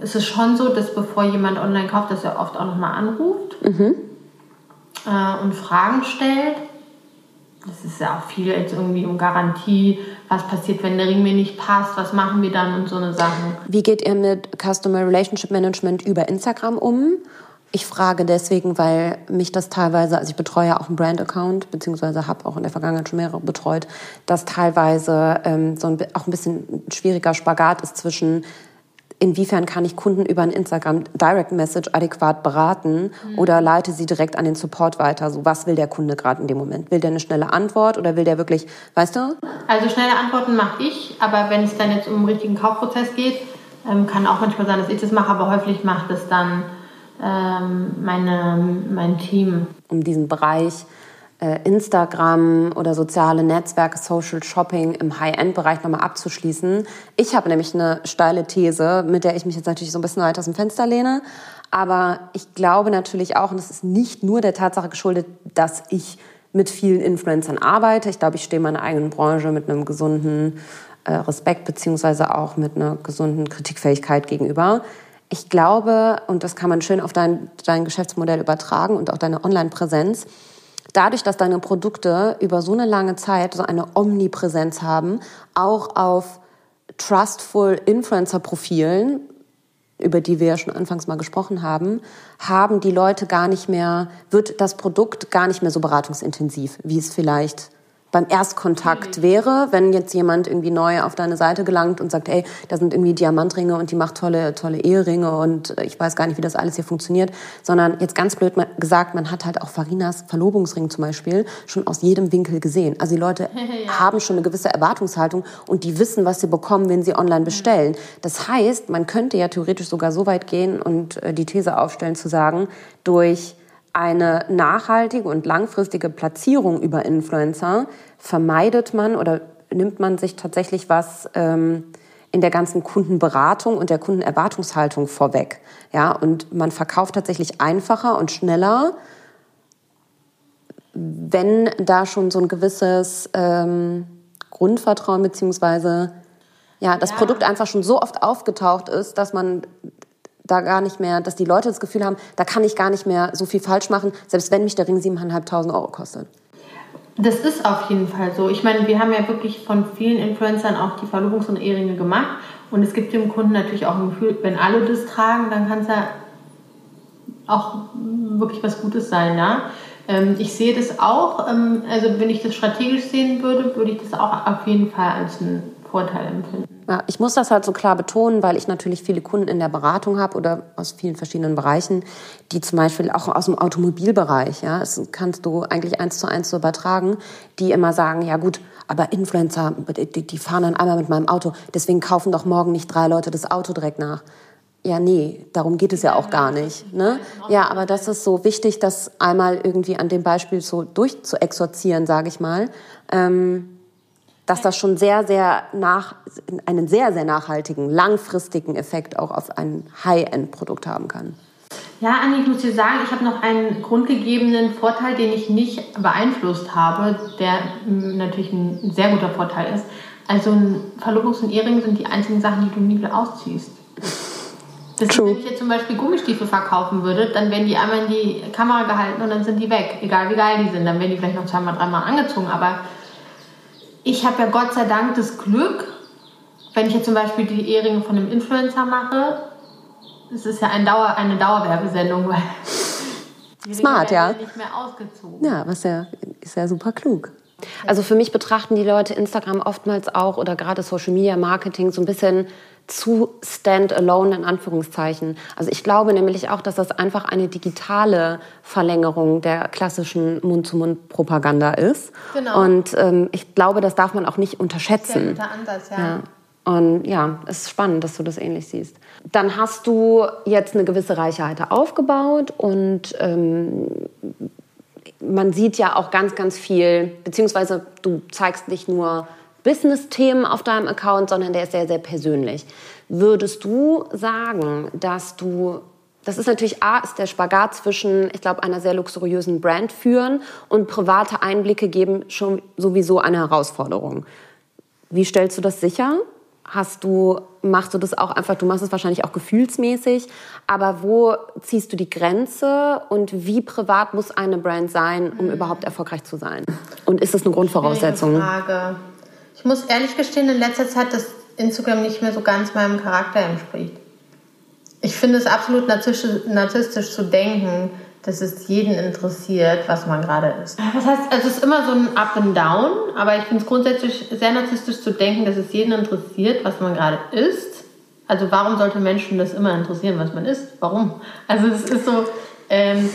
es ist schon so, dass bevor jemand online kauft, dass er oft auch nochmal anruft mhm. äh, und Fragen stellt. Das ist ja auch viel jetzt irgendwie um Garantie, was passiert, wenn der Ring mir nicht passt, was machen wir dann und so eine Sachen. Wie geht ihr mit Customer Relationship Management über Instagram um? Ich frage deswegen, weil mich das teilweise, also ich betreue ja auch einen Brand-Account, beziehungsweise habe auch in der Vergangenheit schon mehrere betreut, dass teilweise ähm, so ein, auch ein bisschen ein schwieriger Spagat ist zwischen inwiefern kann ich Kunden über ein Instagram Direct Message adäquat beraten mhm. oder leite sie direkt an den Support weiter? So, was will der Kunde gerade in dem Moment? Will der eine schnelle Antwort oder will der wirklich, weißt du? Also schnelle Antworten mache ich, aber wenn es dann jetzt um einen richtigen Kaufprozess geht, ähm, kann auch manchmal sein, dass ich das mache, aber häufig macht es dann meine, mein Team. Um diesen Bereich äh, Instagram oder soziale Netzwerke, Social Shopping im High-End-Bereich nochmal abzuschließen. Ich habe nämlich eine steile These, mit der ich mich jetzt natürlich so ein bisschen weit aus dem Fenster lehne. Aber ich glaube natürlich auch, und das ist nicht nur der Tatsache geschuldet, dass ich mit vielen Influencern arbeite. Ich glaube, ich stehe in meiner eigenen Branche mit einem gesunden äh, Respekt beziehungsweise auch mit einer gesunden Kritikfähigkeit gegenüber. Ich glaube, und das kann man schön auf dein, dein Geschäftsmodell übertragen und auch deine Online-Präsenz, dadurch, dass deine Produkte über so eine lange Zeit so eine Omnipräsenz haben, auch auf trustful Influencer-Profilen, über die wir ja schon anfangs mal gesprochen haben, haben die Leute gar nicht mehr, wird das Produkt gar nicht mehr so beratungsintensiv, wie es vielleicht beim Erstkontakt mhm. wäre, wenn jetzt jemand irgendwie neu auf deine Seite gelangt und sagt, ey, da sind irgendwie Diamantringe und die macht tolle, tolle Eheringe und ich weiß gar nicht, wie das alles hier funktioniert, sondern jetzt ganz blöd gesagt, man hat halt auch Farinas Verlobungsring zum Beispiel schon aus jedem Winkel gesehen. Also die Leute ja. haben schon eine gewisse Erwartungshaltung und die wissen, was sie bekommen, wenn sie online bestellen. Das heißt, man könnte ja theoretisch sogar so weit gehen und äh, die These aufstellen zu sagen, durch eine nachhaltige und langfristige Platzierung über Influencer vermeidet man oder nimmt man sich tatsächlich was ähm, in der ganzen Kundenberatung und der Kundenerwartungshaltung vorweg. Ja, und man verkauft tatsächlich einfacher und schneller, wenn da schon so ein gewisses ähm, Grundvertrauen beziehungsweise ja, das ja. Produkt einfach schon so oft aufgetaucht ist, dass man da gar nicht mehr, dass die Leute das Gefühl haben, da kann ich gar nicht mehr so viel falsch machen, selbst wenn mich der Ring 7.500 Euro kostet. Das ist auf jeden Fall so. Ich meine, wir haben ja wirklich von vielen Influencern auch die Verlobungs- und Eheringe gemacht. Und es gibt dem Kunden natürlich auch ein Gefühl, wenn alle das tragen, dann kann es ja auch wirklich was Gutes sein. Ja? Ähm, ich sehe das auch, ähm, also wenn ich das strategisch sehen würde, würde ich das auch auf jeden Fall als einen Vorteil empfinden. Ja, ich muss das halt so klar betonen, weil ich natürlich viele Kunden in der Beratung habe oder aus vielen verschiedenen Bereichen, die zum Beispiel auch aus dem Automobilbereich, ja, das kannst du eigentlich eins zu eins so übertragen, die immer sagen, ja gut, aber Influencer, die, die fahren dann einmal mit meinem Auto, deswegen kaufen doch morgen nicht drei Leute das Auto direkt nach. Ja, nee, darum geht es ja auch gar nicht. Ne? Ja, aber das ist so wichtig, das einmal irgendwie an dem Beispiel so durchzuexorzieren, sage ich mal. Ähm, dass das schon sehr, sehr nach, einen sehr, sehr nachhaltigen, langfristigen Effekt auch auf ein High-End-Produkt haben kann. Ja, Anni, ich muss dir sagen, ich habe noch einen grundgegebenen Vorteil, den ich nicht beeinflusst habe, der natürlich ein sehr guter Vorteil ist. Also ein Verlobungs- und Ehering sind die einzigen Sachen, die du nie wieder ausziehst. Das ist, wenn ich jetzt zum Beispiel Gummistiefel verkaufen würde, dann werden die einmal in die Kamera gehalten und dann sind die weg. Egal wie geil die sind. Dann werden die vielleicht noch zweimal, dreimal angezogen, aber ich habe ja Gott sei Dank das Glück, wenn ich jetzt zum Beispiel die Ehringe von einem Influencer mache, es ist ja ein Dauer, eine Dauerwerbesendung, weil Smart, ja. nicht mehr ausgezogen. Ja, was ja, ist ja super klug. Also für mich betrachten die Leute Instagram oftmals auch oder gerade Social Media Marketing so ein bisschen zu standalone in Anführungszeichen. Also ich glaube nämlich auch, dass das einfach eine digitale Verlängerung der klassischen Mund-zu-Mund-Propaganda ist. Genau. Und ähm, ich glaube, das darf man auch nicht unterschätzen. Sehr guter Ansatz, ja. ja. Und ja, es ist spannend, dass du das ähnlich siehst. Dann hast du jetzt eine gewisse Reichweite aufgebaut und ähm, man sieht ja auch ganz, ganz viel, beziehungsweise du zeigst nicht nur Business-Themen auf deinem Account, sondern der ist sehr, sehr persönlich. Würdest du sagen, dass du das ist natürlich A, ist der Spagat zwischen, ich glaube, einer sehr luxuriösen Brand führen und private Einblicke geben schon sowieso eine Herausforderung. Wie stellst du das sicher? Hast du, machst du das auch einfach, du machst es wahrscheinlich auch gefühlsmäßig, aber wo ziehst du die Grenze und wie privat muss eine Brand sein, um mhm. überhaupt erfolgreich zu sein? Und ist das eine Grundvoraussetzung? Frage. Ich muss ehrlich gestehen, in letzter Zeit, dass Instagram nicht mehr so ganz meinem Charakter entspricht. Ich finde es absolut narzisstisch, narzisstisch zu denken, dass es jeden interessiert, was man gerade ist. Was heißt, also es ist immer so ein Up and Down, aber ich finde es grundsätzlich sehr narzisstisch zu denken, dass es jeden interessiert, was man gerade ist. Also warum sollte Menschen das immer interessieren, was man ist? Warum? Also es ist so. Ähm,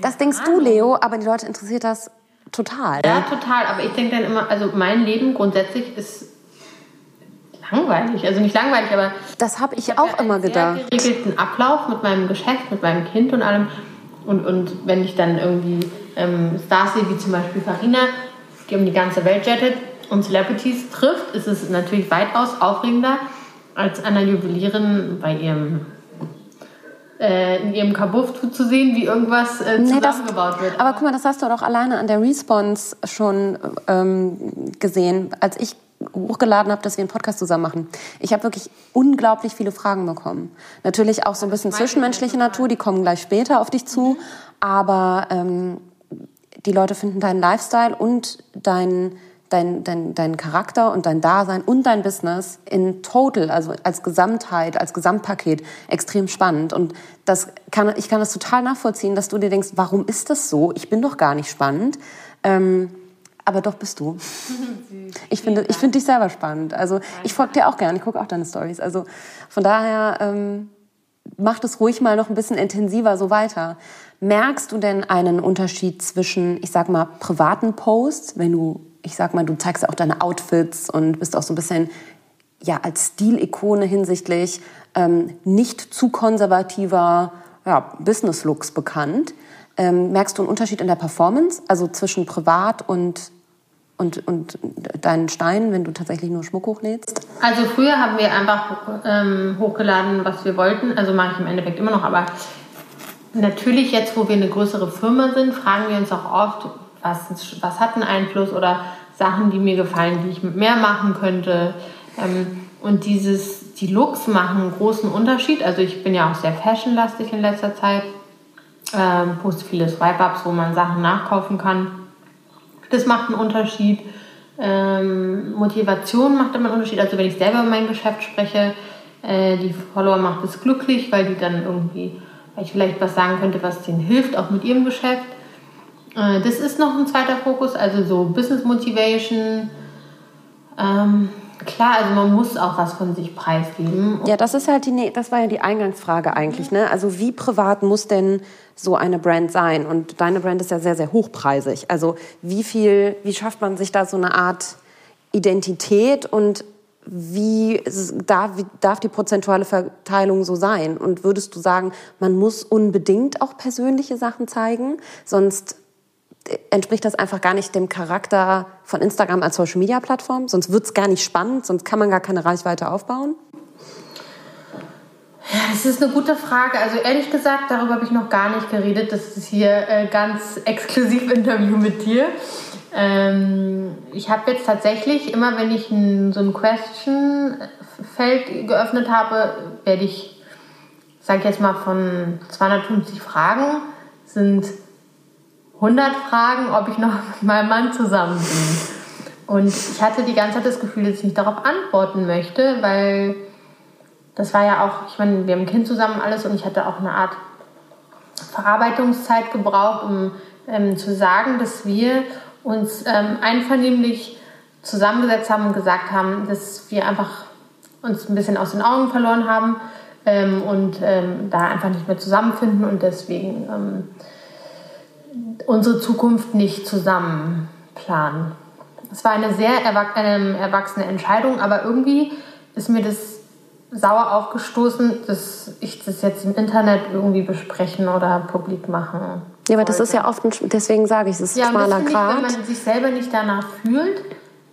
das denkst Ahnung. du, Leo, aber die Leute interessiert das Total. Ja, total. Aber ich denke dann immer, also mein Leben grundsätzlich ist langweilig. Also nicht langweilig, aber. Das habe ich, ich auch immer gedacht. Ich geregelten Ablauf mit meinem Geschäft, mit meinem Kind und allem. Und, und wenn ich dann irgendwie ähm, Stars sehe, wie zum Beispiel Farina, die um die ganze Welt jettet und Celebrities trifft, ist es natürlich weitaus aufregender, als einer Juwelierin bei ihrem in ihrem Kabuff zu sehen, wie irgendwas äh, zusammengebaut nee, wird. Aber guck mal, das hast du doch alleine an der Response schon ähm, gesehen, als ich hochgeladen habe, dass wir einen Podcast zusammen machen. Ich habe wirklich unglaublich viele Fragen bekommen. Natürlich auch so ein bisschen zwischenmenschliche Natur, die kommen gleich später auf dich zu. Aber ähm, die Leute finden deinen Lifestyle und dein dein, dein, dein Charakter und dein Dasein und dein Business in total, also als Gesamtheit, als Gesamtpaket extrem spannend. Und das kann, ich kann das total nachvollziehen, dass du dir denkst, warum ist das so? Ich bin doch gar nicht spannend. Ähm, aber doch bist du. Ich finde, ich finde dich selber spannend. Also ich folge dir auch gerne, ich gucke auch deine Stories. Also von daher ähm, mach das ruhig mal noch ein bisschen intensiver so weiter. Merkst du denn einen Unterschied zwischen, ich sag mal, privaten Posts, wenn du ich sag mal, du zeigst auch deine Outfits und bist auch so ein bisschen ja, als Stilikone hinsichtlich ähm, nicht zu konservativer ja, Business-Looks bekannt. Ähm, merkst du einen Unterschied in der Performance, also zwischen privat und, und, und deinen Steinen, wenn du tatsächlich nur Schmuck hochlädst? Also früher haben wir einfach ähm, hochgeladen, was wir wollten. Also mache ich im Endeffekt immer noch, aber natürlich jetzt, wo wir eine größere Firma sind, fragen wir uns auch oft, was, was hat einen Einfluss oder Sachen, die mir gefallen, die ich mehr machen könnte. Ähm, und dieses, die Looks machen einen großen Unterschied. Also ich bin ja auch sehr fashionlastig in letzter Zeit. Ähm, poste viele Swipe-Ups, wo man Sachen nachkaufen kann. Das macht einen Unterschied. Ähm, Motivation macht immer einen Unterschied. Also wenn ich selber über mein Geschäft spreche, äh, die Follower macht es glücklich, weil die dann irgendwie, weil ich vielleicht was sagen könnte, was denen hilft, auch mit ihrem Geschäft. Äh, das ist noch ein zweiter Fokus, also so Business Motivation. Ähm, klar, also man muss auch was von sich preisgeben. Ja, das ist halt die, das war ja die Eingangsfrage eigentlich, ne? Also wie privat muss denn so eine Brand sein? Und deine Brand ist ja sehr, sehr hochpreisig. Also wie viel, wie schafft man sich da so eine Art Identität und wie darf, wie darf die prozentuale Verteilung so sein? Und würdest du sagen, man muss unbedingt auch persönliche Sachen zeigen, sonst entspricht das einfach gar nicht dem Charakter von Instagram als Social-Media-Plattform. Sonst wird es gar nicht spannend, sonst kann man gar keine Reichweite aufbauen. Ja, das ist eine gute Frage. Also ehrlich gesagt, darüber habe ich noch gar nicht geredet. Das ist hier äh, ganz exklusiv Interview mit dir. Ähm, ich habe jetzt tatsächlich immer, wenn ich ein, so ein Question-Feld geöffnet habe, werde ich, sage ich jetzt mal, von 250 Fragen sind 100 Fragen, ob ich noch mit meinem Mann zusammen bin. Und ich hatte die ganze Zeit das Gefühl, dass ich nicht darauf antworten möchte, weil das war ja auch, ich meine, wir haben ein Kind zusammen alles und ich hatte auch eine Art Verarbeitungszeit gebraucht, um ähm, zu sagen, dass wir uns ähm, einvernehmlich zusammengesetzt haben und gesagt haben, dass wir einfach uns ein bisschen aus den Augen verloren haben ähm, und ähm, da einfach nicht mehr zusammenfinden und deswegen ähm, unsere Zukunft nicht zusammen planen. Es war eine sehr erwachsene Entscheidung, aber irgendwie ist mir das sauer aufgestoßen, dass ich das jetzt im Internet irgendwie besprechen oder publik machen. Ja, aber das ist ja oft, ein, deswegen sage ich, es ist ein ja, schmaler Grad. wenn man sich selber nicht danach fühlt,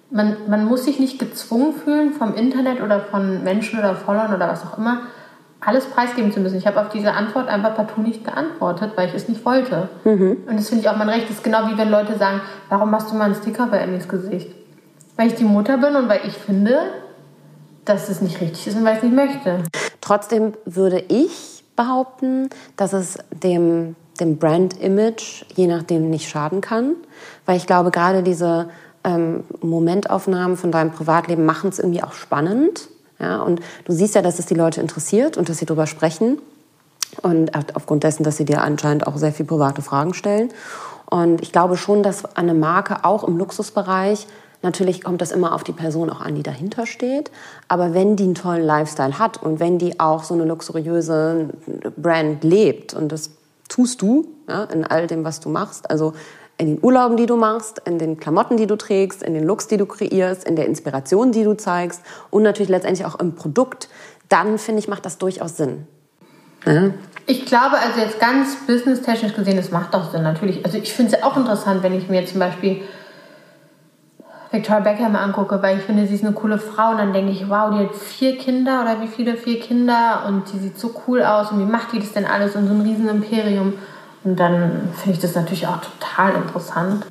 man, man muss sich nicht gezwungen fühlen vom Internet oder von Menschen oder Followern oder was auch immer, alles preisgeben zu müssen. Ich habe auf diese Antwort einfach partout nicht geantwortet, weil ich es nicht wollte. Mhm. Und das finde ich auch mein Recht. Das ist genau wie wenn Leute sagen, warum machst du mal einen Sticker bei Emmys Gesicht? Weil ich die Mutter bin und weil ich finde, dass es nicht richtig ist und weil ich es nicht möchte. Trotzdem würde ich behaupten, dass es dem, dem Brand-Image je nachdem nicht schaden kann. Weil ich glaube, gerade diese ähm, Momentaufnahmen von deinem Privatleben machen es irgendwie auch spannend. Ja, und du siehst ja, dass es die Leute interessiert und dass sie darüber sprechen. Und aufgrund dessen, dass sie dir anscheinend auch sehr viele private Fragen stellen. Und ich glaube schon, dass eine Marke auch im Luxusbereich, natürlich kommt das immer auf die Person auch an, die dahinter steht. Aber wenn die einen tollen Lifestyle hat und wenn die auch so eine luxuriöse Brand lebt, und das tust du ja, in all dem, was du machst, also In den Urlauben, die du machst, in den Klamotten, die du trägst, in den Looks, die du kreierst, in der Inspiration, die du zeigst und natürlich letztendlich auch im Produkt, dann finde ich, macht das durchaus Sinn. Ja. Ich glaube, also jetzt ganz businesstechnisch gesehen, das macht doch Sinn, natürlich. Also ich finde es auch interessant, wenn ich mir zum Beispiel Victoria Beckham angucke, weil ich finde, sie ist eine coole Frau und dann denke ich, wow, die hat vier Kinder oder wie viele, vier Kinder und die sieht so cool aus und wie macht die das denn alles und so ein riesen Imperium und dann finde ich das natürlich auch total interessant.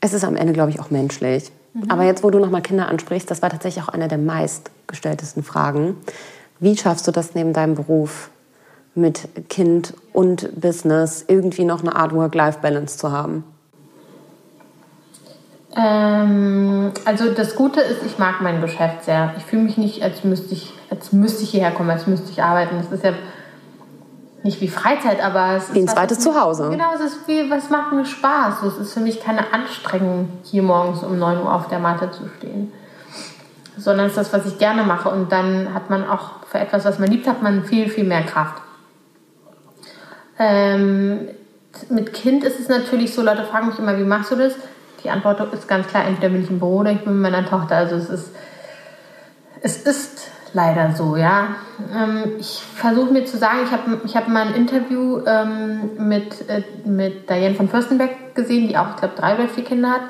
Es ist am Ende, glaube ich, auch menschlich. Mhm. Aber jetzt, wo du nochmal Kinder ansprichst, das war tatsächlich auch eine der meistgestelltesten Fragen. Wie schaffst du das neben deinem Beruf mit Kind und Business irgendwie noch eine Art Work-Life-Balance zu haben? Ähm, also das Gute ist, ich mag mein Geschäft sehr. Ich fühle mich nicht, als müsste ich, als müsste ich hierher kommen, als müsste ich arbeiten. Das ist ja nicht wie Freizeit, aber es ist wie ein zweites Zuhause. Genau, es ist wie, was macht mir Spaß. Es ist für mich keine Anstrengung, hier morgens um 9 Uhr auf der Matte zu stehen. Sondern es ist das, was ich gerne mache. Und dann hat man auch für etwas, was man liebt, hat man viel, viel mehr Kraft. Ähm, mit Kind ist es natürlich so, Leute fragen mich immer, wie machst du das? Die Antwort ist ganz klar, entweder bin ich im Büro oder ich bin mit meiner Tochter. Also es ist, es ist leider so, ja. Ähm, ich versuche mir zu sagen, ich habe ich hab mal ein Interview ähm, mit, äh, mit Diane von Fürstenberg gesehen, die auch, ich glaube, drei oder vier Kinder hat.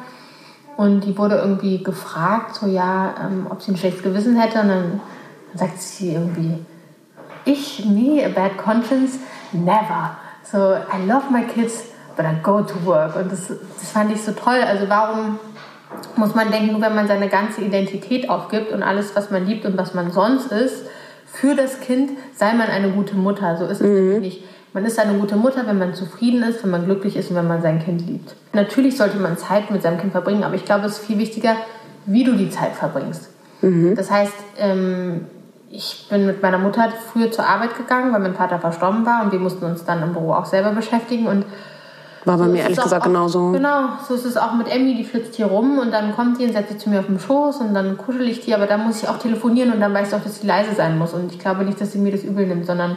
Und die wurde irgendwie gefragt, so ja, ähm, ob sie ein schlechtes Gewissen hätte. Und dann, sagt sie irgendwie, ich, me, a bad conscience, never. So, I love my kids, but I go to work. Und das, das fand ich so toll. Also warum muss man denken, nur wenn man seine ganze Identität aufgibt und alles, was man liebt und was man sonst ist, für das Kind sei man eine gute Mutter. So ist es mhm. nicht. Man ist eine gute Mutter, wenn man zufrieden ist, wenn man glücklich ist und wenn man sein Kind liebt. Natürlich sollte man Zeit mit seinem Kind verbringen, aber ich glaube, es ist viel wichtiger, wie du die Zeit verbringst. Mhm. Das heißt, ähm, ich bin mit meiner Mutter früher zur Arbeit gegangen, weil mein Vater verstorben war und wir mussten uns dann im Büro auch selber beschäftigen und war bei so mir ehrlich gesagt auch, genauso. Genau, so ist es auch mit Emmy, die flitzt hier rum und dann kommt die und setzt sich zu mir auf den Schoß und dann kuschel ich die, aber dann muss ich auch telefonieren und dann weiß ich auch, dass sie leise sein muss und ich glaube nicht, dass sie mir das übel nimmt, sondern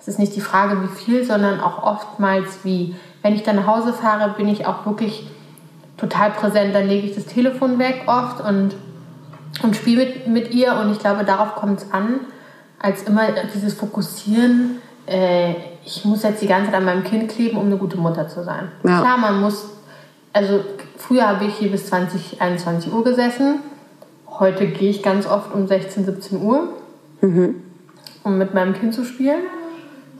es ist nicht die Frage, wie viel, sondern auch oftmals wie. Wenn ich dann nach Hause fahre, bin ich auch wirklich total präsent, dann lege ich das Telefon weg oft und, und spiele mit, mit ihr und ich glaube, darauf kommt es an, als immer dieses Fokussieren äh, ich muss jetzt die ganze Zeit an meinem Kind kleben, um eine gute Mutter zu sein. Ja. Klar, man muss, also früher habe ich hier bis 20, 21 Uhr gesessen. Heute gehe ich ganz oft um 16, 17 Uhr, mhm. um mit meinem Kind zu spielen.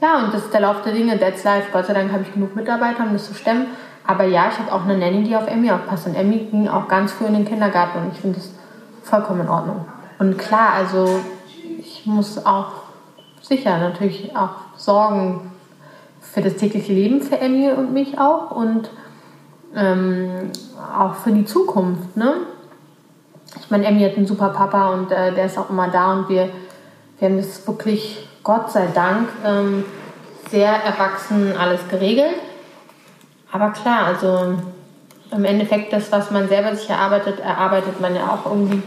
Ja, und das ist der Lauf der Dinge, that's life. Gott sei Dank habe ich genug Mitarbeiter, um das zu stemmen. Aber ja, ich habe auch eine Nanny, die auf Emmy aufpasst. Und Emmy ging auch ganz früh in den Kindergarten und ich finde das vollkommen in Ordnung. Und klar, also ich muss auch sicher natürlich auch sorgen für das tägliche Leben für Emmy und mich auch und ähm, auch für die Zukunft. Ne? Ich meine, Emmy hat einen super Papa und äh, der ist auch immer da und wir, wir haben das wirklich, Gott sei Dank, ähm, sehr erwachsen alles geregelt. Aber klar, also im Endeffekt das, was man selber sich erarbeitet, erarbeitet man ja auch irgendwie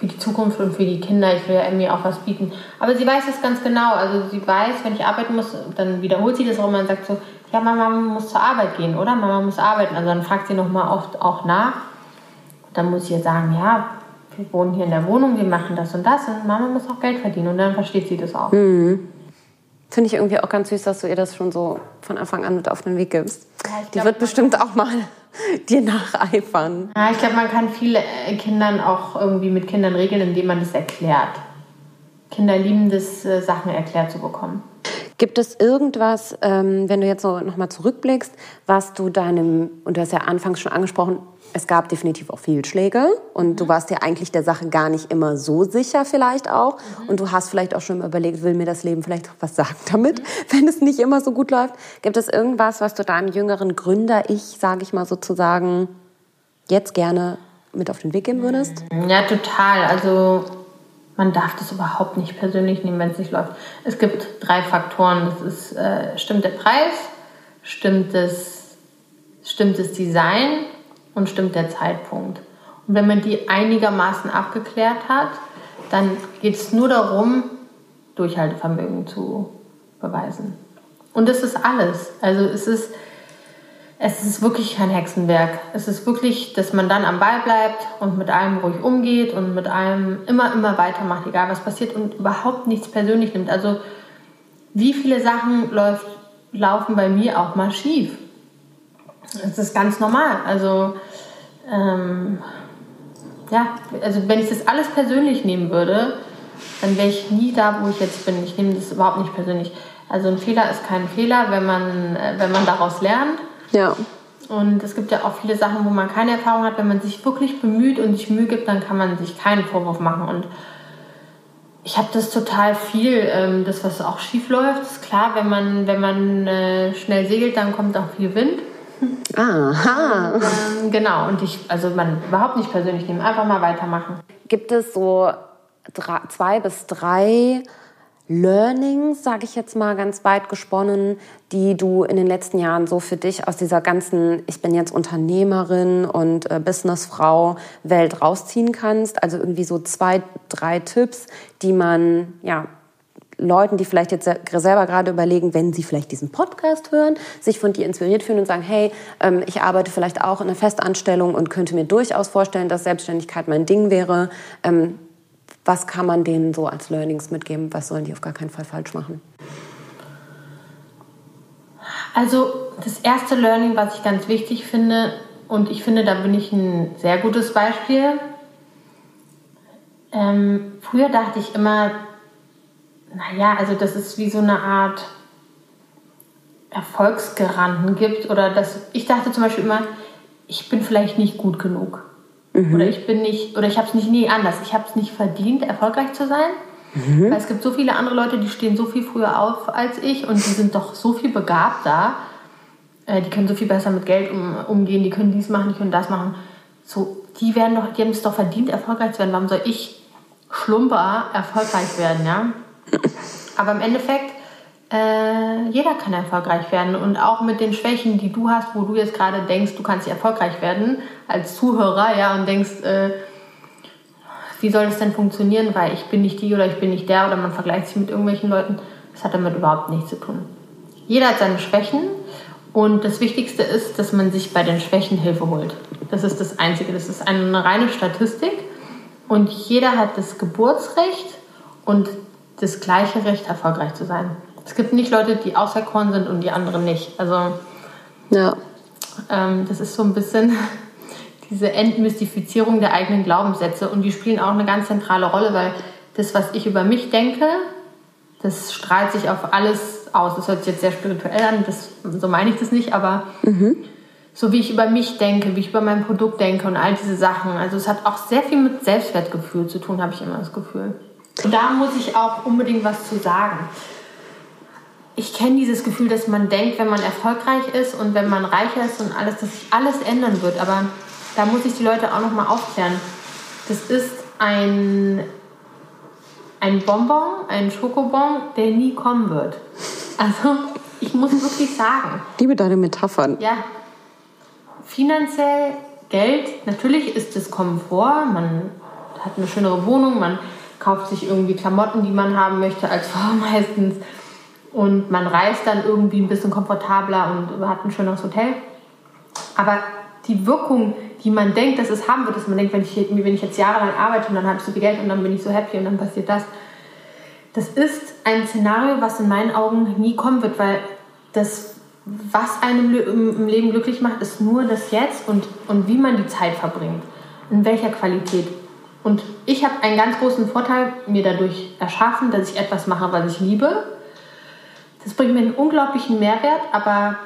für die Zukunft und für die Kinder. Ich will ja Emmy auch was bieten. Aber sie weiß es ganz genau. Also sie weiß, wenn ich arbeiten muss, dann wiederholt sie das auch immer und sagt so, ja, Mama muss zur Arbeit gehen, oder? Mama muss arbeiten. Also dann fragt sie nochmal oft auch nach. Dann muss ich ihr sagen, ja, wir wohnen hier in der Wohnung, wir machen das und das und Mama muss auch Geld verdienen und dann versteht sie das auch. Mhm. Finde ich irgendwie auch ganz süß, dass du ihr das schon so von Anfang an mit auf den Weg gibst. Ja, glaub, Die wird bestimmt auch mal dir nacheifern. Ja, ich glaube, man kann viele äh, Kindern auch irgendwie mit Kindern regeln, indem man das erklärt. Kinder lieben das, äh, Sachen erklärt zu bekommen. Gibt es irgendwas, ähm, wenn du jetzt so nochmal zurückblickst, was du deinem, und du hast ja anfangs schon angesprochen, es gab definitiv auch Fehlschläge und du mhm. warst dir eigentlich der Sache gar nicht immer so sicher vielleicht auch mhm. und du hast vielleicht auch schon überlegt, will mir das Leben vielleicht auch was sagen damit, mhm. wenn es nicht immer so gut läuft. Gibt es irgendwas, was du deinem jüngeren Gründer, ich sage ich mal sozusagen, jetzt gerne mit auf den Weg geben würdest? Ja, total. Also man darf das überhaupt nicht persönlich nehmen, wenn es nicht läuft. Es gibt drei Faktoren. Das ist, äh, stimmt der Preis, stimmt das, stimmt das Design und stimmt der Zeitpunkt. Und wenn man die einigermaßen abgeklärt hat, dann geht es nur darum, Durchhaltevermögen zu beweisen. Und das ist alles. Also es ist, es ist wirklich kein Hexenwerk. Es ist wirklich, dass man dann am Ball bleibt und mit allem ruhig umgeht und mit allem immer, immer weitermacht, egal was passiert und überhaupt nichts persönlich nimmt. Also wie viele Sachen läuft, laufen bei mir auch mal schief. Das ist ganz normal. Also ähm, ja, also wenn ich das alles persönlich nehmen würde, dann wäre ich nie da, wo ich jetzt bin. Ich nehme das überhaupt nicht persönlich. Also ein Fehler ist kein Fehler, wenn man, äh, wenn man daraus lernt. Ja. Und es gibt ja auch viele Sachen, wo man keine Erfahrung hat. Wenn man sich wirklich bemüht und sich Mühe gibt, dann kann man sich keinen Vorwurf machen. Und ich habe das total viel, ähm, das was auch schief läuft. Ist klar, wenn man, wenn man äh, schnell segelt, dann kommt auch viel Wind. Aha. Ähm, genau, und ich, also man überhaupt nicht persönlich nehmen, einfach mal weitermachen. Gibt es so drei, zwei bis drei Learnings, sage ich jetzt mal ganz weit gesponnen, die du in den letzten Jahren so für dich aus dieser ganzen, ich bin jetzt Unternehmerin und äh, Businessfrau Welt rausziehen kannst? Also irgendwie so zwei, drei Tipps, die man ja Leuten, die vielleicht jetzt selber gerade überlegen, wenn sie vielleicht diesen Podcast hören, sich von dir inspiriert fühlen und sagen, hey, ähm, ich arbeite vielleicht auch in einer Festanstellung und könnte mir durchaus vorstellen, dass Selbstständigkeit mein Ding wäre. Ähm, was kann man denen so als Learnings mitgeben? Was sollen die auf gar keinen Fall falsch machen? Also das erste Learning, was ich ganz wichtig finde, und ich finde, da bin ich ein sehr gutes Beispiel. Ähm, früher dachte ich immer, naja, also dass es wie so eine Art Erfolgsgaranten gibt oder dass ich dachte zum Beispiel immer, ich bin vielleicht nicht gut genug. Mhm. Oder ich bin nicht, oder ich habe es nicht, nie anders, ich habe es nicht verdient, erfolgreich zu sein. Mhm. Weil es gibt so viele andere Leute, die stehen so viel früher auf als ich und die sind doch so viel begabter. Äh, die können so viel besser mit Geld um, umgehen, die können dies machen, die können das machen. So, die werden doch, die haben es doch verdient, erfolgreich zu werden. Warum soll ich Schlumper erfolgreich werden, ja? Aber im Endeffekt, äh, jeder kann erfolgreich werden. Und auch mit den Schwächen, die du hast, wo du jetzt gerade denkst, du kannst erfolgreich werden, als Zuhörer, ja, und denkst, äh, wie soll das denn funktionieren, weil ich bin nicht die oder ich bin nicht der oder man vergleicht sich mit irgendwelchen Leuten. Das hat damit überhaupt nichts zu tun. Jeder hat seine Schwächen und das Wichtigste ist, dass man sich bei den Schwächen Hilfe holt. Das ist das Einzige. Das ist eine reine Statistik und jeder hat das Geburtsrecht und das gleiche Recht, erfolgreich zu sein. Es gibt nicht Leute, die auserkoren sind und die anderen nicht. Also ja. ähm, das ist so ein bisschen diese Entmystifizierung der eigenen Glaubenssätze und die spielen auch eine ganz zentrale Rolle, weil das, was ich über mich denke, das strahlt sich auf alles aus. Das hört sich jetzt sehr spirituell an, das, so meine ich das nicht, aber mhm. so wie ich über mich denke, wie ich über mein Produkt denke und all diese Sachen. Also es hat auch sehr viel mit Selbstwertgefühl zu tun, habe ich immer das Gefühl. Da muss ich auch unbedingt was zu sagen. Ich kenne dieses Gefühl, dass man denkt, wenn man erfolgreich ist und wenn man reicher ist und alles, dass sich alles ändern wird. Aber da muss ich die Leute auch noch mal aufklären. Das ist ein, ein Bonbon, ein Schokobon, der nie kommen wird. Also, ich muss wirklich sagen. Liebe deine Metaphern. Ja. Finanziell, Geld, natürlich ist es Komfort. Man hat eine schönere Wohnung, man kauft sich irgendwie Klamotten, die man haben möchte, als Frau meistens. Und man reist dann irgendwie ein bisschen komfortabler und hat ein schöneres Hotel. Aber die Wirkung, die man denkt, dass es haben wird, dass man denkt, wenn ich, wenn ich jetzt jahrelang arbeite und dann habe ich so viel Geld und dann bin ich so happy und dann passiert das. Das ist ein Szenario, was in meinen Augen nie kommen wird, weil das, was einem im Leben glücklich macht, ist nur das Jetzt und, und wie man die Zeit verbringt. In welcher Qualität. Und ich habe einen ganz großen Vorteil mir dadurch erschaffen, dass ich etwas mache, was ich liebe. Das bringt mir einen unglaublichen Mehrwert, aber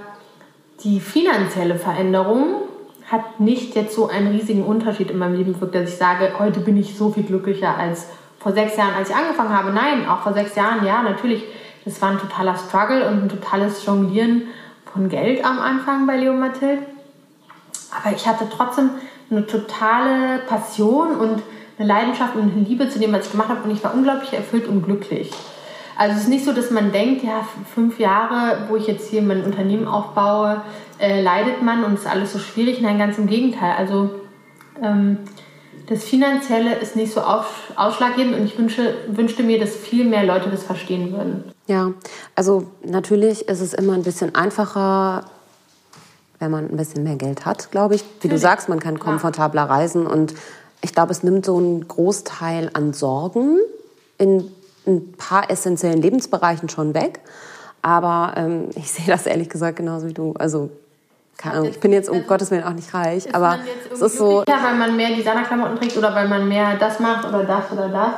die finanzielle Veränderung hat nicht jetzt so einen riesigen Unterschied in meinem Leben bewirkt, dass ich sage, heute bin ich so viel glücklicher als vor sechs Jahren, als ich angefangen habe. Nein, auch vor sechs Jahren, ja, natürlich. Das war ein totaler Struggle und ein totales Jonglieren von Geld am Anfang bei Leo Mathilde. Aber ich hatte trotzdem eine totale Passion und eine Leidenschaft und eine Liebe zu dem, was ich gemacht habe und ich war unglaublich erfüllt und glücklich. Also es ist nicht so, dass man denkt, ja, fünf Jahre, wo ich jetzt hier mein Unternehmen aufbaue, äh, leidet man und ist alles so schwierig. Nein, ganz im Gegenteil. Also ähm, das Finanzielle ist nicht so ausschlaggebend und ich wünsche, wünschte mir, dass viel mehr Leute das verstehen würden. Ja, also natürlich ist es immer ein bisschen einfacher, wenn man ein bisschen mehr Geld hat, glaube ich. Wie du sagst, man kann komfortabler reisen und ich glaube, es nimmt so einen Großteil an Sorgen in ein paar essentiellen Lebensbereichen schon weg. Aber ähm, ich sehe das ehrlich gesagt genauso wie du. Also keine Ahnung, ich bin jetzt um also, Gottes Willen auch nicht reich, aber es ist so. Ja, weil man mehr Designerklamotten trägt oder weil man mehr das macht oder das oder das.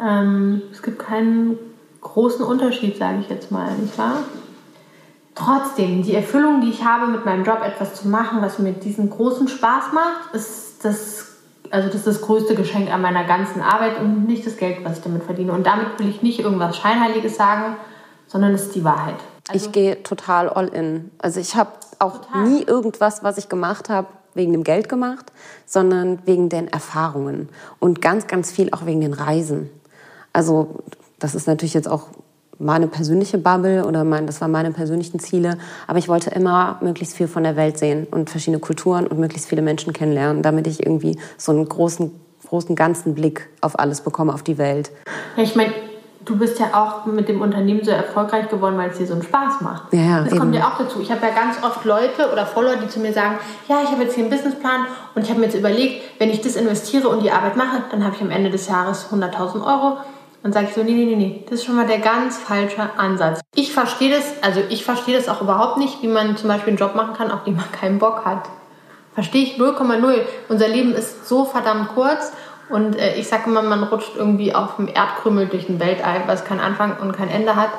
Ähm, es gibt keinen großen Unterschied, sage ich jetzt mal, nicht wahr? Trotzdem, die Erfüllung, die ich habe, mit meinem Job etwas zu machen, was mir diesen großen Spaß macht, ist das, also das ist das größte Geschenk an meiner ganzen Arbeit und nicht das Geld, was ich damit verdiene. Und damit will ich nicht irgendwas Scheinheiliges sagen, sondern es ist die Wahrheit. Also ich gehe total all in. Also ich habe auch total. nie irgendwas, was ich gemacht habe, wegen dem Geld gemacht, sondern wegen den Erfahrungen und ganz, ganz viel auch wegen den Reisen. Also das ist natürlich jetzt auch meine persönliche Bubble oder mein, das waren meine persönlichen Ziele. Aber ich wollte immer möglichst viel von der Welt sehen und verschiedene Kulturen und möglichst viele Menschen kennenlernen, damit ich irgendwie so einen großen, großen ganzen Blick auf alles bekomme, auf die Welt. Ja, ich meine, du bist ja auch mit dem Unternehmen so erfolgreich geworden, weil es dir so einen Spaß macht. Ja, ja, das eben. kommt ja auch dazu. Ich habe ja ganz oft Leute oder Follower, die zu mir sagen, ja, ich habe jetzt hier einen Businessplan und ich habe mir jetzt überlegt, wenn ich das investiere und die Arbeit mache, dann habe ich am Ende des Jahres 100.000 Euro dann sage ich so, nee, nee, nee, nee, das ist schon mal der ganz falsche Ansatz. Ich verstehe das, also ich verstehe das auch überhaupt nicht, wie man zum Beispiel einen Job machen kann, auf den man keinen Bock hat. Verstehe ich 0,0. Unser Leben ist so verdammt kurz und äh, ich sage immer, man rutscht irgendwie auf dem Erdkrümmel durch den Weltall, was keinen Anfang und kein Ende hat.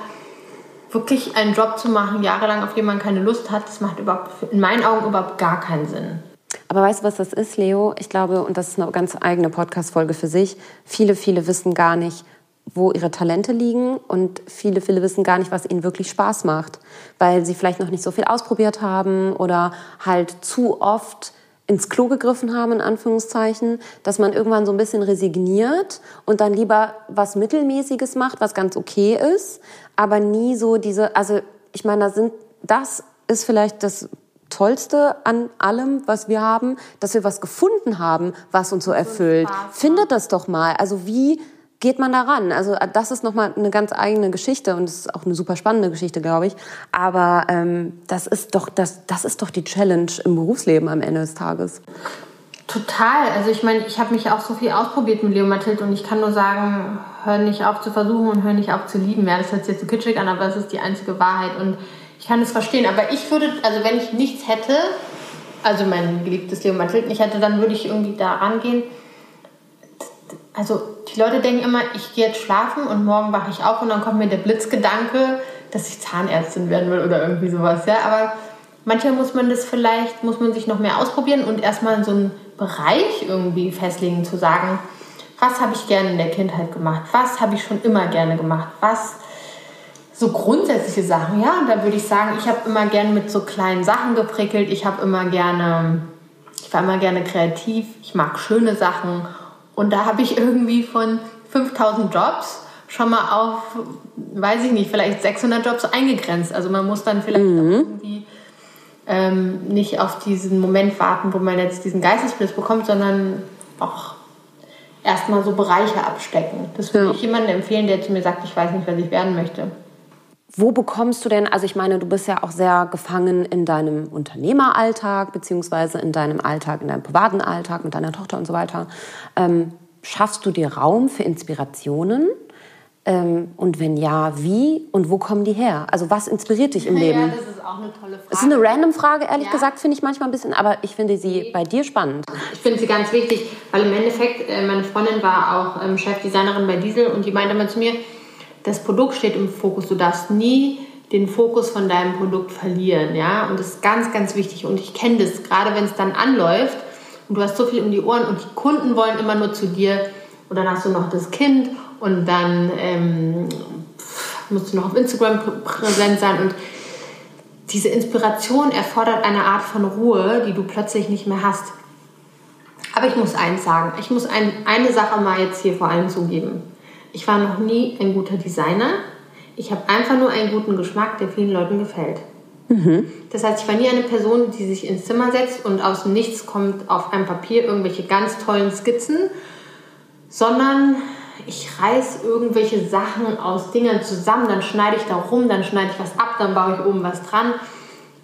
Wirklich einen Job zu machen, jahrelang, auf den man keine Lust hat, das macht überhaupt, in meinen Augen überhaupt gar keinen Sinn. Aber weißt du, was das ist, Leo? Ich glaube, und das ist eine ganz eigene Podcast-Folge für sich, viele, viele wissen gar nicht, wo ihre Talente liegen und viele, viele wissen gar nicht, was ihnen wirklich Spaß macht, weil sie vielleicht noch nicht so viel ausprobiert haben oder halt zu oft ins Klo gegriffen haben, in Anführungszeichen, dass man irgendwann so ein bisschen resigniert und dann lieber was Mittelmäßiges macht, was ganz okay ist, aber nie so diese, also ich meine, da sind, das ist vielleicht das Tollste an allem, was wir haben, dass wir was gefunden haben, was uns so erfüllt. Findet das doch mal. Also wie geht man daran? Also äh, das ist nochmal eine ganz eigene Geschichte und es ist auch eine super spannende Geschichte, glaube ich. Aber ähm, das ist doch das, das ist doch die Challenge im Berufsleben am Ende des Tages. Total. Also ich meine, ich habe mich auch so viel ausprobiert mit Leo Mathilde und ich kann nur sagen, hör nicht auf zu versuchen und hör nicht auf zu lieben. Ja, das hört sich jetzt so kitschig an, aber es ist die einzige Wahrheit und ich kann es verstehen. Aber ich würde, also wenn ich nichts hätte, also mein geliebtes Leo Mathilde nicht hätte, dann würde ich irgendwie da rangehen also die Leute denken immer, ich gehe jetzt schlafen und morgen wache ich auf und dann kommt mir der Blitzgedanke, dass ich Zahnärztin werden will oder irgendwie sowas. Ja? Aber manchmal muss man das vielleicht, muss man sich noch mehr ausprobieren und erstmal in so einen Bereich irgendwie festlegen, zu sagen, was habe ich gerne in der Kindheit gemacht, was habe ich schon immer gerne gemacht, was so grundsätzliche Sachen, ja, da würde ich sagen, ich habe immer gerne mit so kleinen Sachen geprickelt, ich habe immer gerne, ich war immer gerne kreativ, ich mag schöne Sachen und da habe ich irgendwie von 5000 Jobs schon mal auf, weiß ich nicht, vielleicht 600 Jobs eingegrenzt. Also man muss dann vielleicht mhm. irgendwie ähm, nicht auf diesen Moment warten, wo man jetzt diesen Geistesblitz bekommt, sondern auch erstmal so Bereiche abstecken. Das würde ja. ich jemandem empfehlen, der zu mir sagt, ich weiß nicht, was ich werden möchte. Wo bekommst du denn, also ich meine, du bist ja auch sehr gefangen in deinem Unternehmeralltag, beziehungsweise in deinem Alltag, in deinem privaten Alltag mit deiner Tochter und so weiter. Ähm, schaffst du dir Raum für Inspirationen? Ähm, und wenn ja, wie und wo kommen die her? Also was inspiriert dich im Leben? Ja, das ist auch eine tolle Frage. Es ist eine random Frage, ehrlich ja. gesagt, finde ich manchmal ein bisschen, aber ich finde sie bei dir spannend. Ich finde sie ganz wichtig, weil im Endeffekt, äh, meine Freundin war auch ähm, Chefdesignerin bei Diesel und die meinte immer zu mir, das Produkt steht im Fokus. Du darfst nie den Fokus von deinem Produkt verlieren, ja. Und das ist ganz, ganz wichtig. Und ich kenne das, gerade wenn es dann anläuft und du hast so viel um die Ohren und die Kunden wollen immer nur zu dir und dann hast du noch das Kind und dann ähm, musst du noch auf Instagram präsent sein und diese Inspiration erfordert eine Art von Ruhe, die du plötzlich nicht mehr hast. Aber ich muss eins sagen, ich muss ein, eine Sache mal jetzt hier vor allem zugeben. Ich war noch nie ein guter Designer. Ich habe einfach nur einen guten Geschmack, der vielen Leuten gefällt. Mhm. Das heißt, ich war nie eine Person, die sich ins Zimmer setzt und aus dem Nichts kommt auf einem Papier irgendwelche ganz tollen Skizzen, sondern ich reiß irgendwelche Sachen aus Dingen zusammen, dann schneide ich da rum, dann schneide ich was ab, dann baue ich oben was dran.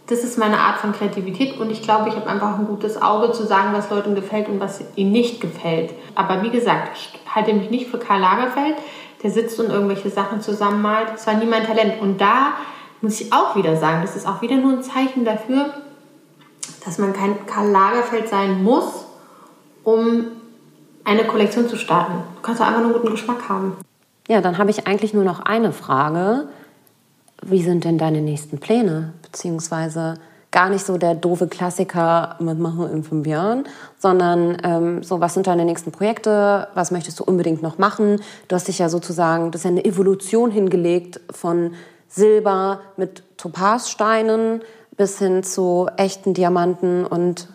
Das ist meine Art von Kreativität und ich glaube, ich habe einfach ein gutes Auge zu sagen, was Leuten gefällt und was ihnen nicht gefällt. Aber wie gesagt, ich halte mich nicht für Karl Lagerfeld, der sitzt und irgendwelche Sachen zusammenmalt. Das war nie mein Talent. Und da muss ich auch wieder sagen, das ist auch wieder nur ein Zeichen dafür, dass man kein Karl Lagerfeld sein muss, um eine Kollektion zu starten. Du kannst doch einfach nur guten Geschmack haben. Ja, dann habe ich eigentlich nur noch eine Frage. Wie sind denn deine nächsten Pläne? Beziehungsweise gar nicht so der doofe Klassiker, was machen wir in fünf Jahren, sondern ähm, so, was sind deine nächsten Projekte? Was möchtest du unbedingt noch machen? Du hast dich ja sozusagen, das ist ja eine Evolution hingelegt von Silber mit Topazsteinen bis hin zu echten Diamanten und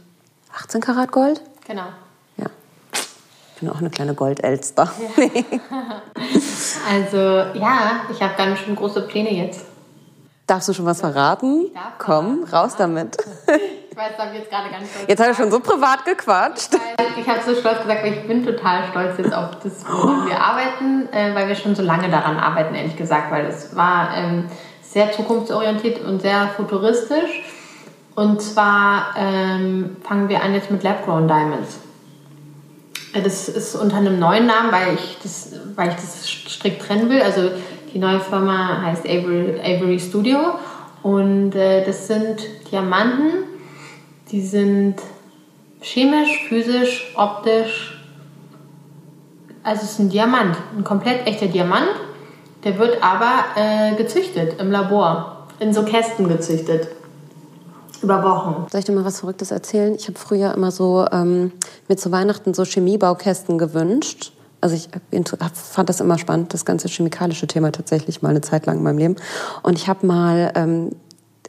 18 Karat Gold? Genau. Ja. Ich bin auch eine kleine Goldelster. Also ja, ich habe ganz schön große Pläne jetzt. Darfst du schon was verraten? Ich Komm, verraten, raus damit. Ich weiß, da habe ich jetzt gerade ganz stolz Jetzt hat er schon so privat gequatscht. Ich habe so stolz gesagt, weil ich bin total stolz jetzt auf das, woran wir arbeiten, äh, weil wir schon so lange daran arbeiten, ehrlich gesagt, weil es war ähm, sehr zukunftsorientiert und sehr futuristisch. Und zwar ähm, fangen wir an jetzt mit Lab-Grown Diamonds. Äh, Das ist unter einem neuen Namen, weil ich das, weil ich das strikt trennen will. Also die neue Firma heißt Avery, Avery Studio und äh, das sind Diamanten, die sind chemisch, physisch, optisch. Also es ist ein Diamant, ein komplett echter Diamant. Der wird aber äh, gezüchtet im Labor, in so Kästen gezüchtet. Über Wochen. Soll ich dir mal was Verrücktes erzählen? Ich habe früher immer so ähm, mir zu Weihnachten so Chemiebaukästen gewünscht. Also ich fand das immer spannend, das ganze chemikalische Thema tatsächlich mal eine Zeit lang in meinem Leben. Und ich habe mal ähm,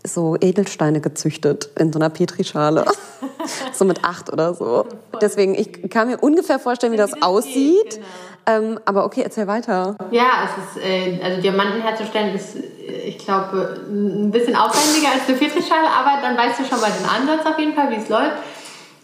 so Edelsteine gezüchtet in so einer Petrischale. so mit acht oder so. Deswegen, ich kann mir ungefähr vorstellen, wie das aussieht. genau. Ähm, aber okay, erzähl weiter. Ja, es ist, äh, also Diamanten herzustellen ist, äh, ich glaube, ein bisschen aufwendiger als eine Petrischale, aber dann weißt du schon mal den Ansatz auf jeden Fall, wie es läuft.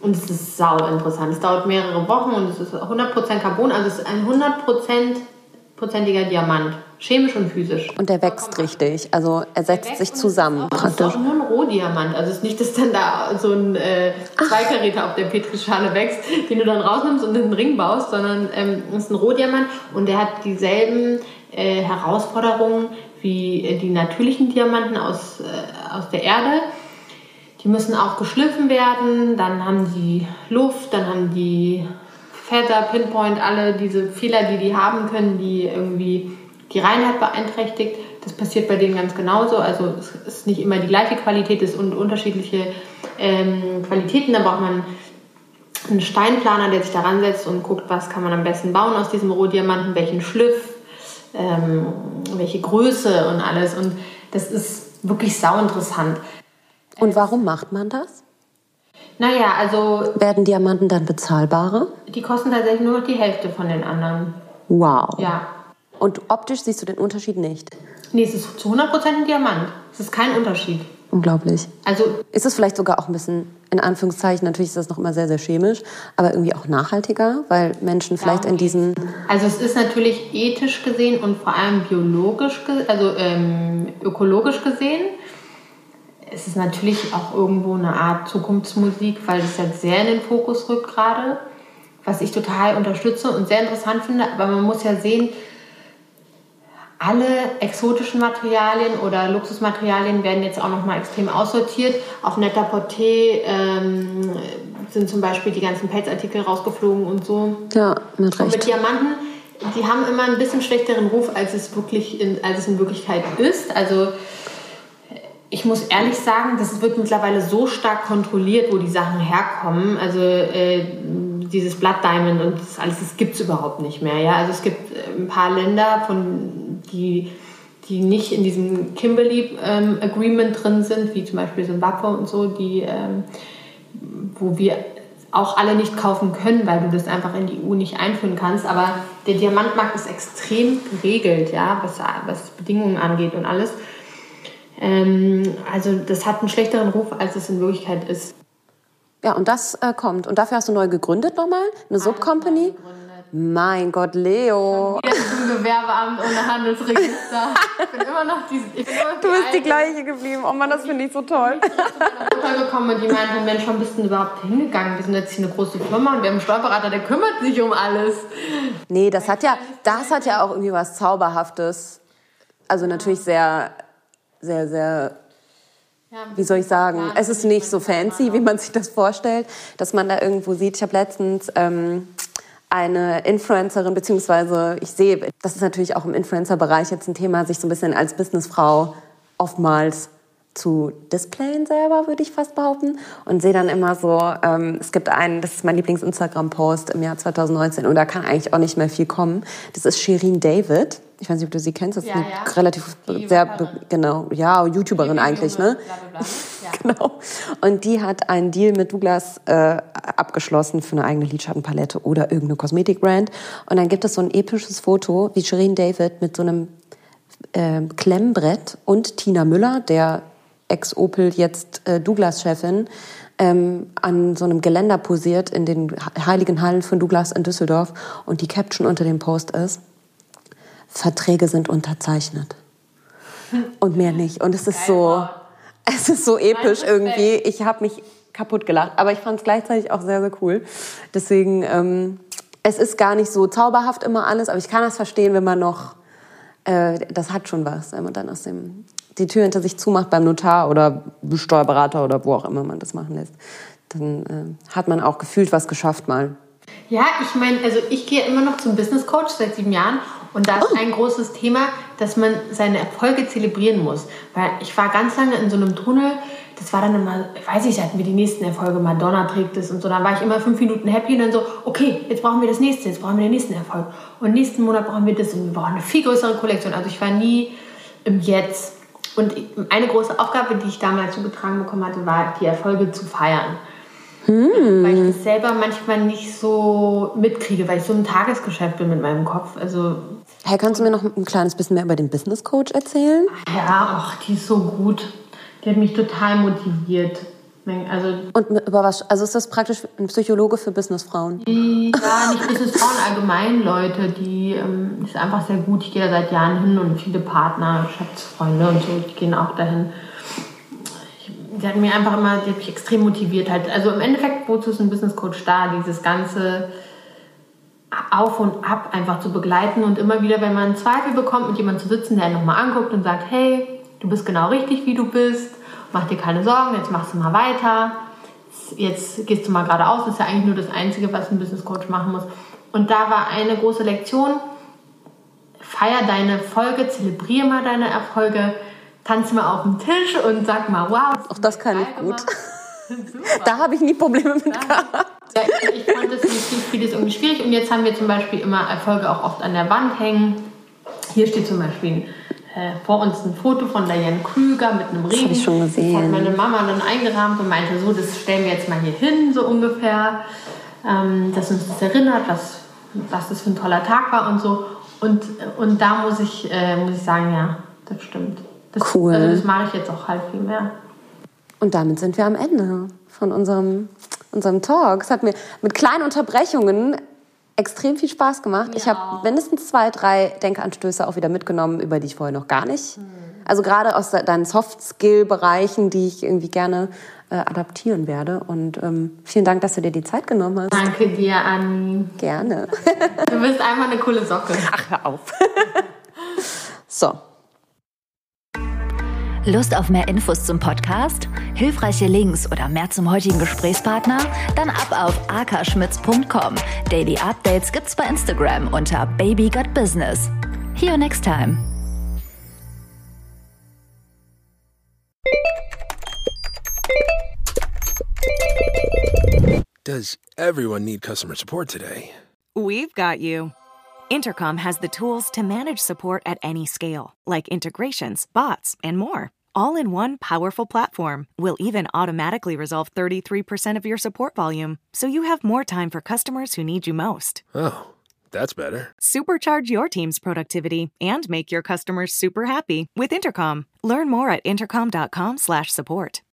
Und es ist sau interessant. Es dauert mehrere Wochen und es ist 100% Carbon, also es ist ein 100%iger Diamant. Chemisch und physisch. Und der wächst richtig. Also er setzt sich zusammen praktisch. ist auch nur ein Rohdiamant. Also es ist nicht, dass dann da so ein äh, Zweikaräter auf der Petrischale wächst, den du dann rausnimmst und in den Ring baust, sondern ähm, es ist ein Rohdiamant und der hat dieselben äh, Herausforderungen wie äh, die natürlichen Diamanten aus, äh, aus der Erde. Die müssen auch geschliffen werden, dann haben die Luft, dann haben die Feather, Pinpoint, alle diese Fehler, die die haben können, die irgendwie die Reinheit beeinträchtigt. Das passiert bei denen ganz genauso. Also es ist nicht immer die gleiche Qualität, es sind unterschiedliche ähm, Qualitäten. Da braucht man einen Steinplaner, der sich daran setzt und guckt, was kann man am besten bauen aus diesem Rohdiamanten, welchen Schliff, ähm, welche Größe und alles. Und das ist wirklich sau interessant. Und warum macht man das? Naja, also Werden Diamanten dann bezahlbarer? die kosten tatsächlich nur noch die Hälfte von den anderen. Wow. Ja. Und optisch siehst du den Unterschied nicht. Nee, es ist zu 100% ein Diamant. Es ist kein Unterschied. Unglaublich. Also Ist es vielleicht sogar auch ein bisschen, in Anführungszeichen, natürlich ist das noch immer sehr, sehr chemisch, aber irgendwie auch nachhaltiger, weil Menschen vielleicht in diesen, Also es ist natürlich ethisch gesehen und vor allem biologisch, also ähm, ökologisch gesehen. Es ist natürlich auch irgendwo eine Art Zukunftsmusik, weil es halt sehr in den Fokus rückt gerade, was ich total unterstütze und sehr interessant finde. Aber man muss ja sehen, alle exotischen Materialien oder Luxusmaterialien werden jetzt auch nochmal extrem aussortiert. Auf Net-a-Porter ähm, sind zum Beispiel die ganzen Pelzartikel rausgeflogen und so. ja, mit Und mit Recht. Diamanten, die haben immer ein bisschen schlechteren Ruf, als es wirklich in, als es in Wirklichkeit ist. Also ich muss ehrlich sagen, das wird mittlerweile so stark kontrolliert, wo die Sachen herkommen. Also äh, dieses Blood Diamond und das alles, das gibt es überhaupt nicht mehr. Ja? Also es gibt äh, ein paar Länder, von, die, die nicht in diesem Kimberley ähm, Agreement drin sind, wie zum Beispiel Zimbabwe und so, die ähm, wo wir auch alle nicht kaufen können, weil du das einfach in die EU nicht einführen kannst. Aber der Diamantmarkt ist extrem geregelt, ja, was, was Bedingungen angeht und alles. Ähm, also das hat einen schlechteren Ruf, als es in Wirklichkeit ist. Ja, und das äh, kommt. Und dafür hast du neu gegründet nochmal? Eine Subcompany? Mein Gott, Leo. Wieder zum Gewerbeamt ohne Handelsregister. Ich bin immer noch die, ich bin immer noch Du bist die gleiche geblieben. Oh Mann, das finde ich so toll. Mutter gekommen und die meinte, Mensch, wann bist du denn überhaupt hingegangen? Wir sind jetzt hier eine große Firma und wir haben einen Steuerberater, der kümmert sich um alles. Nee, das hat ja, das hat ja auch irgendwie was Zauberhaftes. Also natürlich sehr, sehr, sehr wie soll ich sagen, es ist nicht so fancy, wie man sich das vorstellt, dass man da irgendwo sieht. Ich habe letztens ähm, eine Influencerin, beziehungsweise ich sehe, das ist natürlich auch im Influencer-Bereich jetzt ein Thema, sich so ein bisschen als Businessfrau oftmals zu displayen selber, würde ich fast behaupten. Und sehe dann immer so, ähm, es gibt einen, das ist mein Lieblings-Instagram-Post im Jahr 2019 und da kann eigentlich auch nicht mehr viel kommen. Das ist Shirin David. Ich weiß nicht, ob du sie kennst. Das ist Ja, eine ja. relativ Die sehr, genau, ja, YouTuberin eigentlich, ne? Bla, bla, bla. Ja. Genau. Und die hat einen Deal mit Douglas äh, abgeschlossen für eine eigene Lidschattenpalette oder irgendeine Kosmetikbrand. Und dann gibt es so ein episches Foto, wie Shirin David mit so einem ähm, Klemmbrett und Tina Müller, der Ex-Opel, jetzt äh, Douglas-Chefin, ähm, an so einem Geländer posiert in den heiligen Hallen von Douglas in Düsseldorf. Und die Caption unter dem Post ist, Verträge sind unterzeichnet. Und mehr nicht. Und es ist so, es ist so episch irgendwie. Ich habe mich kaputt gelacht. Aber ich fand es gleichzeitig auch sehr, sehr cool. Deswegen, ähm, es ist gar nicht so zauberhaft immer alles, aber ich kann das verstehen, wenn man noch, äh, das hat schon was, wenn man dann aus dem, die Tür hinter sich zumacht beim Notar oder Steuerberater oder wo auch immer man das machen lässt. Dann äh, hat man auch gefühlt was geschafft mal. Ja, ich meine, also ich gehe immer noch zum Business Coach seit sieben Jahren und da ist Oh. ein großes Thema, dass man seine Erfolge zelebrieren muss. Weil ich war ganz lange in so einem Tunnel, das war dann immer, ich weiß nicht, da hatten wir die nächsten Erfolge, Madonna trägt es und so, dann war ich immer fünf Minuten happy und dann so, okay, jetzt brauchen wir das nächste, jetzt brauchen wir den nächsten Erfolg und nächsten Monat brauchen wir das und wir brauchen eine viel größere Kollektion. Also ich war nie im Jetzt. Und eine große Aufgabe, die ich damals zugetragen bekommen hatte, war, die Erfolge zu feiern weil ich das selber manchmal nicht so mitkriege, weil ich so ein Tagesgeschäft bin mit meinem Kopf. Also Hey, kannst du mir noch ein kleines bisschen mehr über den Business Coach erzählen? ja, ach, die ist so gut. Die hat mich total motiviert. Also Und über was? Also ist das praktisch ein Psychologe für Businessfrauen? die, ja, nicht Business Frauen allgemein, Leute, die ähm, ist einfach sehr gut. Ich gehe da seit Jahren hin und viele Partner, Geschäftsfreunde und so, die gehen auch dahin. Ich, die hat mir einfach immer, die hat mich extrem motiviert halt. Also im Endeffekt, wozu ist ein Business Coach da? Dieses ganze auf und ab einfach zu begleiten und immer wieder, wenn man Zweifel bekommt, mit jemandem zu sitzen, der einen nochmal anguckt und sagt, hey, du bist genau richtig, wie du bist, mach dir keine Sorgen, jetzt machst du mal weiter, jetzt gehst du mal geradeaus, das ist ja eigentlich nur das Einzige, was ein Business Coach machen muss. Und da war eine große Lektion, feier deine Folge, zelebriere mal deine Erfolge, tanze mal auf dem Tisch und sag mal, wow. Auch das kann ich gut. Da habe ich nie Probleme mit gehabt. Ja, ich fand das nicht vieles irgendwie schwierig und jetzt haben wir zum Beispiel immer Erfolge auch oft an der Wand hängen. Hier steht zum Beispiel äh, vor uns ein Foto von Diane Krüger mit einem Regen. hab ich schon gesehen. Das hat meine Mama dann eingerahmt und meinte, so, das stellen wir jetzt mal hier hin, so ungefähr. Ähm, dass uns das erinnert, was, was das für ein toller Tag war und so. Und, und da muss ich, äh, muss ich sagen, ja, das stimmt. Das, Cool. Also das mache ich jetzt auch halt viel mehr. Und damit sind wir am Ende von unserem, unserem Talk. Es hat mir mit kleinen Unterbrechungen extrem viel Spaß gemacht. ich habe mindestens zwei, drei Denkanstöße auch wieder mitgenommen, über die ich vorher noch gar nicht. Also gerade aus de- deinen Soft-Skill-Bereichen, die ich irgendwie gerne äh, adaptieren werde. Und ähm, vielen Dank, dass du dir die Zeit genommen hast. Danke dir, Anni. Gerne. Du bist einfach eine coole Socke. Ach, hör auf. so. Lust auf mehr Infos zum Podcast? Hilfreiche Links oder mehr zum heutigen Gesprächspartner? Dann ab auf akaschmitz.com. Daily Updates gibt's bei Instagram unter Baby Got Business. See you next time. Does everyone need customer support today? We've got you. Intercom has the tools to manage support at any scale, like integrations, bots, and more. All in one powerful platform. We'll even automatically resolve 33% of your support volume, so you have more time for customers who need you most. Oh, that's better. Supercharge your team's productivity and make your customers super happy with Intercom. Learn more at intercom.com/support.